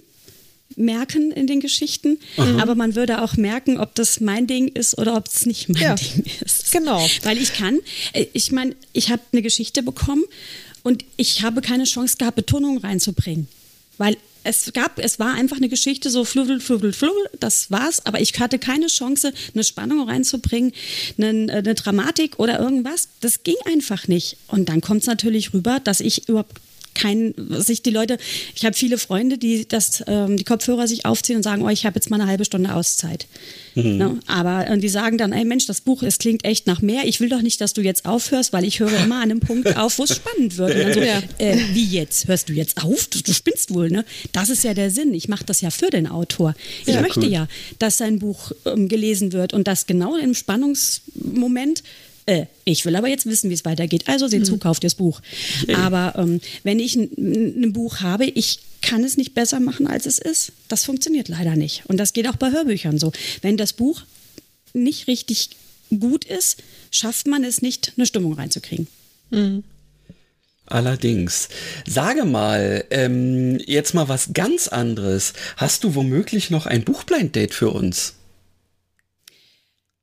merken in den Geschichten, mhm. aber man würde auch merken, ob das mein Ding ist oder ob es nicht mein ja, Ding ist. Genau. Weil ich kann, äh, ich meine, ich habe eine Geschichte bekommen und ich habe keine Chance gehabt, Betonung reinzubringen, weil es gab, es war einfach eine Geschichte, so fluddel, fluddel, fluddel, das war's, aber ich hatte keine Chance, eine Spannung reinzubringen, eine, eine Dramatik oder irgendwas. Das ging einfach nicht. Und dann kommt es natürlich rüber, dass ich überhaupt kein, sich die Leute, ich habe viele Freunde, die das, ähm, die Kopfhörer sich aufziehen und sagen, oh, ich habe jetzt mal eine halbe Stunde Auszeit. Mhm. Ne? Aber die sagen dann, ey Mensch, das Buch, es klingt echt nach mehr. Ich will doch nicht, dass du jetzt aufhörst, weil ich höre (laughs) immer an einem Punkt auf, wo es spannend wird. Und dann so, (laughs) ja. äh, wie jetzt? Hörst du jetzt auf? Du, du spinnst wohl, ne? Das ist ja der Sinn. Ich mache das ja für den Autor. Ich ja, möchte cool. ja, dass sein Buch ähm, gelesen wird und das genau im Spannungsmoment äh, ich will aber jetzt wissen, wie es weitergeht. Also seht mhm. zu, kauft das Buch. Okay. Aber ähm, wenn ich ein, ein Buch habe, ich kann es nicht besser machen, als es ist. Das funktioniert leider nicht. Und das geht auch bei Hörbüchern so. Wenn das Buch nicht richtig gut ist, schafft man es nicht, eine Stimmung reinzukriegen. Mhm. Allerdings. Sage mal, ähm, jetzt mal was ganz anderes. Hast du womöglich noch ein Buchblind-Date für uns?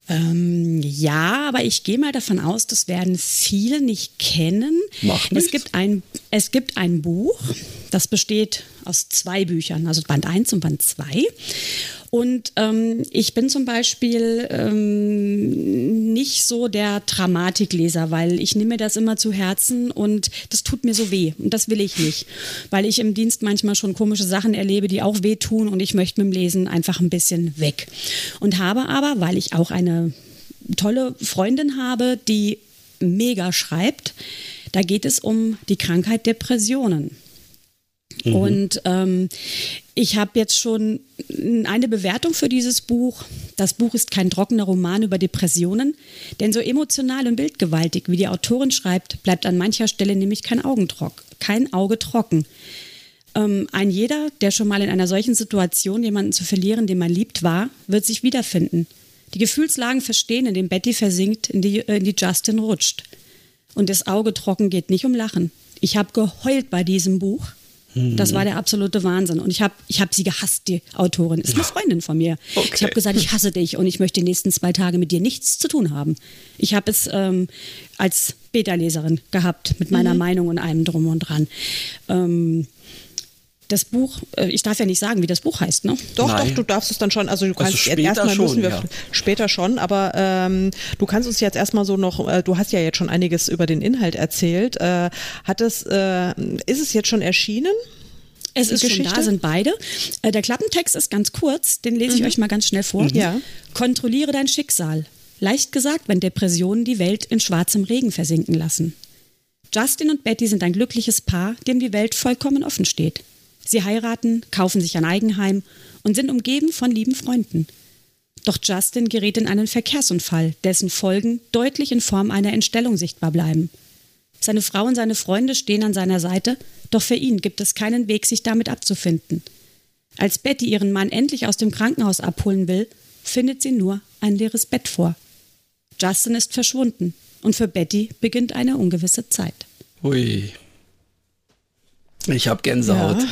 Ähm, ja, aber ich gehe mal davon aus, das werden viele nicht kennen. Macht es gibt ein es gibt ein Buch, das besteht aus zwei Büchern, also Band 1 und Band 2. Und ähm, ich bin zum Beispiel ähm, nicht so der Dramatikleser, weil ich nehme mir das immer zu Herzen und das tut mir so weh. Und das will ich nicht, weil ich im Dienst manchmal schon komische Sachen erlebe, die auch wehtun und ich möchte mit dem Lesen einfach ein bisschen weg. Und habe aber, weil ich auch eine tolle Freundin habe, die mega schreibt, da geht es um die Krankheit Depressionen. Mhm. Und ähm, ich habe jetzt schon eine Bewertung für dieses Buch. Das Buch ist kein trockener Roman über Depressionen, denn so emotional und bildgewaltig, wie die Autorin schreibt, bleibt an mancher Stelle nämlich kein, kein Auge trocken. Ähm, ein jeder, der schon mal in einer solchen Situation jemanden zu verlieren, den man liebt, war, wird sich wiederfinden. Die Gefühlslagen verstehen, in dem Betty versinkt, in die, äh, in die Justin rutscht. Und das Auge trocken geht nicht um Lachen. Ich habe geheult bei diesem Buch das war der absolute Wahnsinn. Und ich habe ich hab sie gehasst, die Autorin. Ist eine Freundin von mir. Okay. Ich habe gesagt, ich hasse dich und ich möchte die nächsten zwei Tage mit dir nichts zu tun haben. Ich habe es ähm, als Beta-Leserin gehabt mit meiner mhm. Meinung und allem drum und dran. Ähm, das Buch, äh, ich darf ja nicht sagen, wie das Buch heißt, ne? Doch, Nein. doch, du darfst es dann schon, also du kannst also erstmal müssen wir ja. später schon, aber ähm, du kannst uns jetzt erstmal so noch, äh, du hast ja jetzt schon einiges über den Inhalt erzählt. Äh, hat es, äh, ist es jetzt schon erschienen? Es ist Geschichte? schon da, sind beide. Äh, der Klappentext ist ganz kurz, den lese ich mhm. euch mal ganz schnell vor. Mhm. Ja. Kontrolliere dein Schicksal. Leicht gesagt, wenn Depressionen die Welt in schwarzem Regen versinken lassen. Justin und Betty sind ein glückliches Paar, dem die Welt vollkommen offen steht. Sie heiraten, kaufen sich ein Eigenheim und sind umgeben von lieben Freunden. Doch Justin gerät in einen Verkehrsunfall, dessen Folgen deutlich in Form einer Entstellung sichtbar bleiben. Seine Frau und seine Freunde stehen an seiner Seite, doch für ihn gibt es keinen Weg, sich damit abzufinden. Als Betty ihren Mann endlich aus dem Krankenhaus abholen will, findet sie nur ein leeres Bett vor. Justin ist verschwunden und für Betty beginnt eine ungewisse Zeit. Hui. Ich habe Gänsehaut.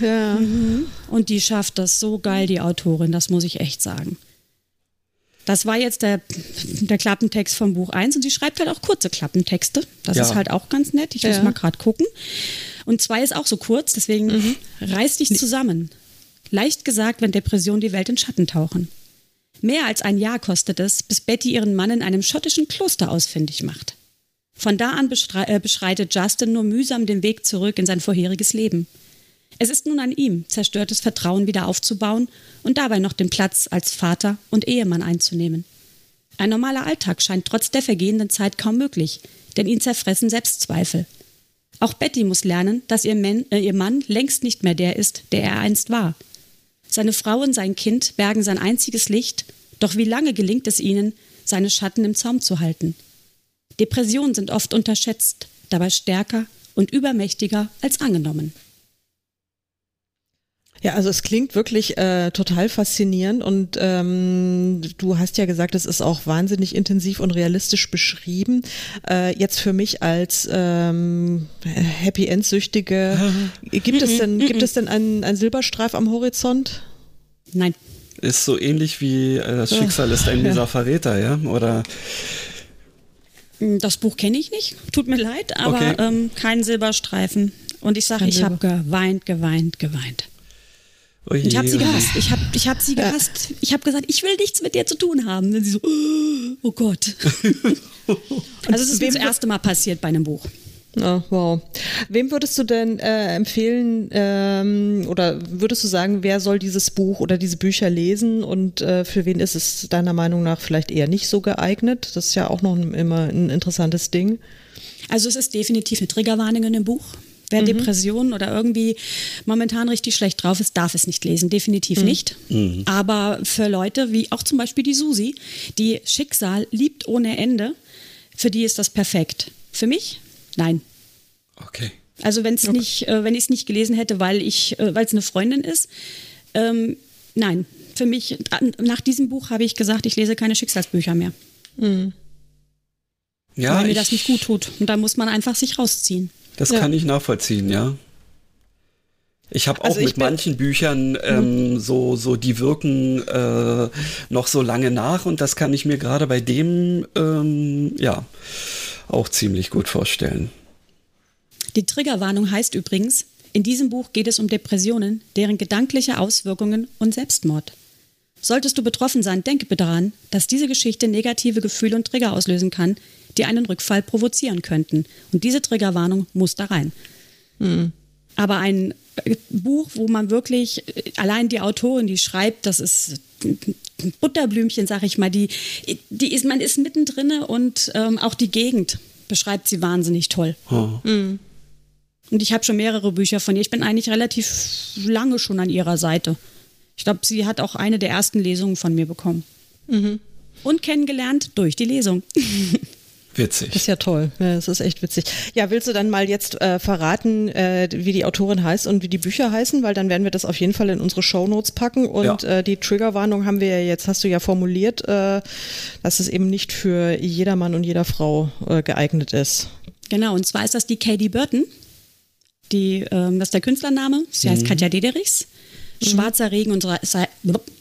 Ja. ja. Mhm. Und die schafft das so geil, die Autorin, das muss ich echt sagen. Das war jetzt der, der Klappentext vom Buch 1 und sie schreibt halt auch kurze Klappentexte. Das ja. ist halt auch ganz nett. Ich muss ja. mal gerade gucken. Und 2 ist auch so kurz, deswegen mhm. reiß dich zusammen. Leicht gesagt, wenn Depressionen die Welt in Schatten tauchen. Mehr als ein Jahr kostet es, bis Betty ihren Mann in einem schottischen Kloster ausfindig macht. Von da an äh, beschreitet Justin nur mühsam den Weg zurück in sein vorheriges Leben. Es ist nun an ihm, zerstörtes Vertrauen wieder aufzubauen und dabei noch den Platz als Vater und Ehemann einzunehmen. Ein normaler Alltag scheint trotz der vergehenden Zeit kaum möglich, denn ihn zerfressen Selbstzweifel. Auch Betty muss lernen, dass ihr, Man, äh, ihr Mann längst nicht mehr der ist, der er einst war. Seine Frau und sein Kind bergen sein einziges Licht, doch wie lange gelingt es ihnen, seine Schatten im Zaum zu halten? Depressionen sind oft unterschätzt, dabei stärker und übermächtiger als angenommen. Ja, also es klingt wirklich äh, total faszinierend und ähm, du hast ja gesagt, es ist auch wahnsinnig intensiv und realistisch beschrieben. Äh, jetzt für mich als ähm, Happy End Süchtige, (laughs) gibt es denn gibt es denn einen, einen Silberstreif am Horizont? Nein. Ist so ähnlich wie äh, das Schicksal ist ein (laughs) dieser Verräter, ja? Oder das Buch kenne ich nicht, tut mir leid, aber okay. ähm, kein Silberstreifen. Und ich sage, ich habe geweint, geweint, geweint. Oje, ich habe sie gehasst. Ich habe ich hab sie gehasst. Ich habe gesagt, ich will nichts mit dir zu tun haben. Und sie so, (gasps) oh Gott. (laughs) also es ist mir das erste Mal passiert bei einem Buch. Oh, wow. Wem würdest du denn äh, empfehlen ähm, oder würdest du sagen, wer soll dieses Buch oder diese Bücher lesen und äh, für wen ist es deiner Meinung nach vielleicht eher nicht so geeignet? Das ist ja auch noch ein, immer ein interessantes Ding. Also es ist definitiv eine Triggerwarnung in dem Buch. Wer mhm. Depressionen oder irgendwie momentan richtig schlecht drauf ist, darf es nicht lesen. Definitiv mhm. nicht. Mhm. Aber für Leute wie auch zum Beispiel die Susi, die Schicksal liebt ohne Ende, für die ist das perfekt. Für mich? Nein. Okay. Also wenn es okay. nicht, äh, wenn ich es nicht gelesen hätte, weil ich, äh, weil es eine Freundin ist, ähm, nein. Für mich, nach diesem Buch habe ich gesagt, ich lese keine Schicksalsbücher mehr. Mhm. Ja, weil mir das nicht gut tut. Und da muss man einfach sich rausziehen. Das ja. kann ich nachvollziehen, ja. Ich habe auch also mit manchen Büchern ähm, mhm. so, so, die wirken äh, noch so lange nach und das kann ich mir gerade bei dem, ähm, ja, auch ziemlich gut vorstellen. Die Triggerwarnung heißt übrigens, in diesem Buch geht es um Depressionen, deren gedankliche Auswirkungen und Selbstmord. Solltest du betroffen sein, denke bitte daran, dass diese Geschichte negative Gefühle und Trigger auslösen kann, die einen Rückfall provozieren könnten. Und diese Triggerwarnung muss da rein. Mhm. Aber ein äh, Buch, wo man wirklich, äh, allein die Autorin, die schreibt, das ist ein Butterblümchen, sag ich mal, die, die ist, man ist mittendrin und ähm, auch die Gegend beschreibt sie wahnsinnig toll. Oh. Mhm. Und ich habe schon mehrere Bücher von ihr. Ich bin eigentlich relativ lange schon an ihrer Seite. Ich glaube, sie hat auch eine der ersten Lesungen von mir bekommen. Mhm. Und kennengelernt durch die Lesung. (laughs) Witzig. Das ist ja toll. Ja, das ist echt witzig. Ja, willst du dann mal jetzt äh, verraten, äh, wie die Autorin heißt und wie die Bücher heißen? Weil dann werden wir das auf jeden Fall in unsere Shownotes packen. Und ja. äh, die Triggerwarnung haben wir ja jetzt, hast du ja formuliert, äh, dass es eben nicht für jeder Mann und jeder Frau äh, geeignet ist. Genau, und zwar ist das die Katie Burton. Die, ähm, das ist der Künstlername. Sie heißt mhm. Katja Dederichs. Mhm. Schwarzer Regen und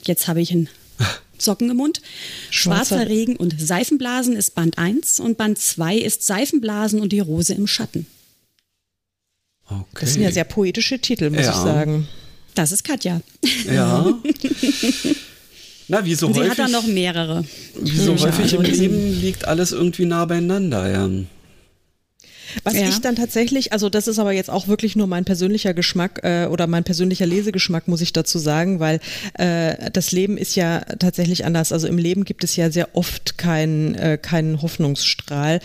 jetzt habe ich ihn (laughs) Socken im Mund. Schwarzer, Schwarzer Regen und Seifenblasen ist Band 1 und Band 2 ist Seifenblasen und die Rose im Schatten. Okay. Das sind ja sehr poetische Titel, muss ja. ich sagen. Das ist Katja. Ja. (laughs) Na, wie so und häufig. Sie hat da noch mehrere. Wie so häufig im Leben liegt alles irgendwie nah beieinander, ja. Was ja. ich dann tatsächlich, also das ist aber jetzt auch wirklich nur mein persönlicher Geschmack äh, oder mein persönlicher Lesegeschmack, muss ich dazu sagen, weil äh, das Leben ist ja tatsächlich anders. Also im Leben gibt es ja sehr oft keinen äh, keinen Hoffnungsstrahl.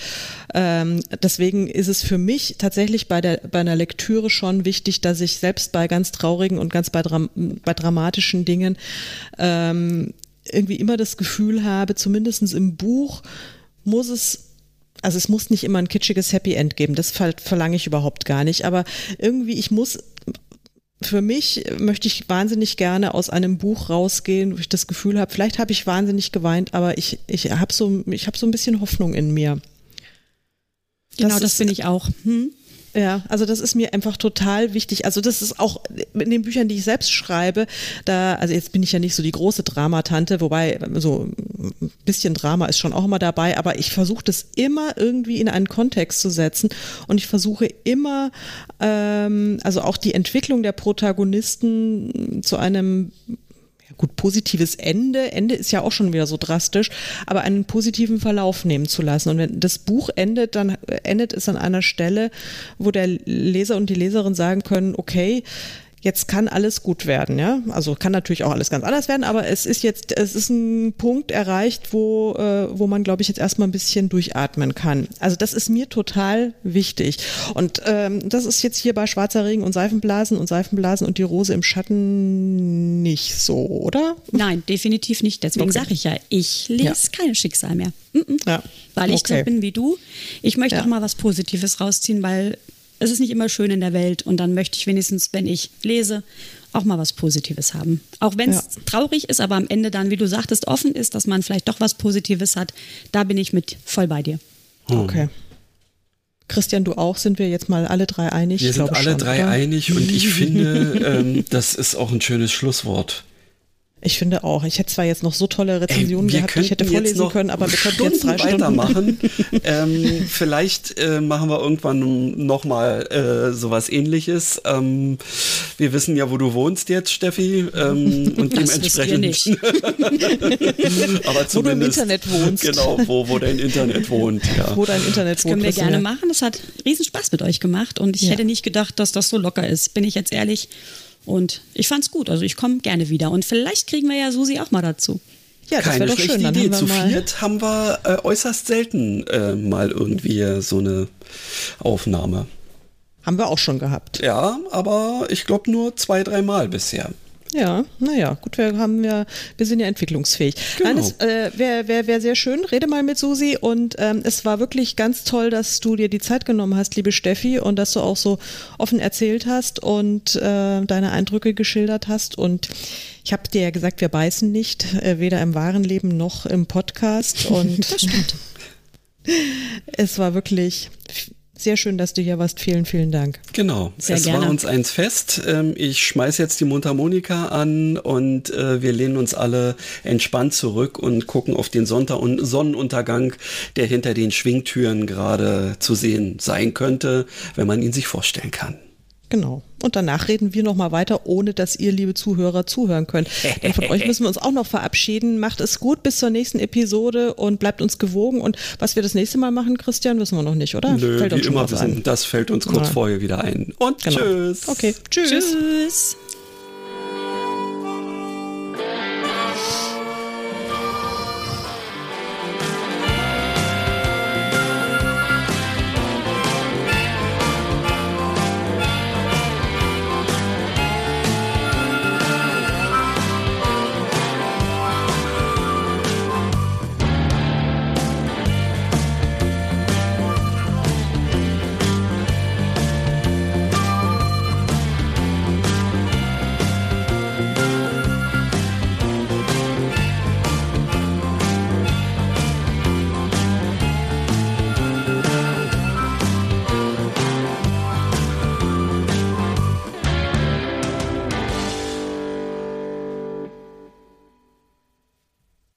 Ähm, deswegen ist es für mich tatsächlich bei der bei einer Lektüre schon wichtig, dass ich selbst bei ganz traurigen und ganz bei, dram bei dramatischen Dingen ähm, irgendwie immer das Gefühl habe, zumindestens im Buch muss es also es muss nicht immer ein kitschiges Happy End geben, das verlange ich überhaupt gar nicht, aber irgendwie, ich muss für mich möchte ich wahnsinnig gerne aus einem Buch rausgehen, wo ich das Gefühl habe, vielleicht habe ich wahnsinnig geweint, aber ich, ich habe so, ich habe so ein bisschen Hoffnung in mir. Genau, das, das bin ich auch. Hm? Ja, also das ist mir einfach total wichtig. Also das ist auch in den Büchern, die ich selbst schreibe, da, also jetzt bin ich ja nicht so die große Dramatante, wobei so ein bisschen Drama ist schon auch immer dabei, aber ich versuche das immer irgendwie in einen Kontext zu setzen und ich versuche immer, ähm, also auch die Entwicklung der Protagonisten zu einem gut, positives Ende, Ende ist ja auch schon wieder so drastisch, aber einen positiven Verlauf nehmen zu lassen. Und wenn das Buch endet, dann endet es an einer Stelle, wo der Leser und die Leserin sagen können, okay, jetzt kann alles gut werden, ja. Also kann natürlich auch alles ganz anders werden, aber es ist jetzt, es ist ein Punkt erreicht, wo, äh, wo man, glaube ich, jetzt erstmal ein bisschen durchatmen kann. Also das ist mir total wichtig. Und ähm, das ist jetzt hier bei Schwarzer Regen und Seifenblasen und Seifenblasen und die Rose im Schatten nicht so, oder? Nein, definitiv nicht. Deswegen okay. sage ich ja, ich lese ja. kein Schicksal mehr. Mm -mm. Ja. Weil ich okay. so bin wie du. Ich möchte ja. auch mal was Positives rausziehen, weil es ist nicht immer schön in der Welt und dann möchte ich wenigstens, wenn ich lese, auch mal was Positives haben. Auch wenn es ja. traurig ist, aber am Ende dann, wie du sagtest, offen ist, dass man vielleicht doch was Positives hat, da bin ich mit voll bei dir. Hm. Okay. Christian, du auch, sind wir jetzt mal alle drei einig? Wir sind alle schon, drei oder? einig und ich finde, ähm, das ist auch ein schönes Schlusswort. Ich finde auch. Ich hätte zwar jetzt noch so tolle Rezensionen Ey, gehabt, ich hätte vorlesen können, aber wir könnten jetzt drei Stunden weitermachen. (laughs) ähm, vielleicht äh, machen wir irgendwann nochmal äh, sowas ähnliches. Ähm, wir wissen ja, wo du wohnst jetzt, Steffi. Ähm, und das dementsprechend. nicht. (laughs) aber wo du im Internet wohnst. Genau, wo, wo dein Internet wohnt. Ja. Wo dein Internet das wohnt. Das können wir gerne machen. Das hat riesen Spaß mit euch gemacht und ich ja. hätte nicht gedacht, dass das so locker ist. Bin ich jetzt ehrlich. Und ich fand's gut. Also ich komme gerne wieder. Und vielleicht kriegen wir ja Susi auch mal dazu. Ja, das Keine doch schlechte schön. Idee. Zu viert haben wir äh, äußerst selten äh, mal irgendwie so eine Aufnahme. Haben wir auch schon gehabt. Ja, aber ich glaube nur zwei, dreimal bisher. Ja, naja, gut, wir haben ja, wir sind ja entwicklungsfähig. Genau. Nein, es äh, wäre wär, wär sehr schön. Rede mal mit Susi und ähm, es war wirklich ganz toll, dass du dir die Zeit genommen hast, liebe Steffi, und dass du auch so offen erzählt hast und äh, deine Eindrücke geschildert hast. Und ich habe dir ja gesagt, wir beißen nicht, äh, weder im wahren Leben noch im Podcast. Und (laughs) das stimmt. (laughs) es war wirklich sehr schön, dass du hier warst. Vielen, vielen Dank. Genau. Sehr es gerne. war uns eins fest. Ähm, ich schmeiße jetzt die Mundharmonika an und äh, wir lehnen uns alle entspannt zurück und gucken auf den Sonnenuntergang, der hinter den Schwingtüren gerade zu sehen sein könnte, wenn man ihn sich vorstellen kann. Genau. Und danach reden wir nochmal weiter, ohne dass ihr, liebe Zuhörer, zuhören könnt. (laughs) Denn von euch müssen wir uns auch noch verabschieden. Macht es gut bis zur nächsten Episode und bleibt uns gewogen. Und was wir das nächste Mal machen, Christian, wissen wir noch nicht, oder? Nö, fällt wie immer, wissen, das fällt uns kurz ja. vorher wieder ein. Und genau. tschüss. Okay, tschüss. Tschüss.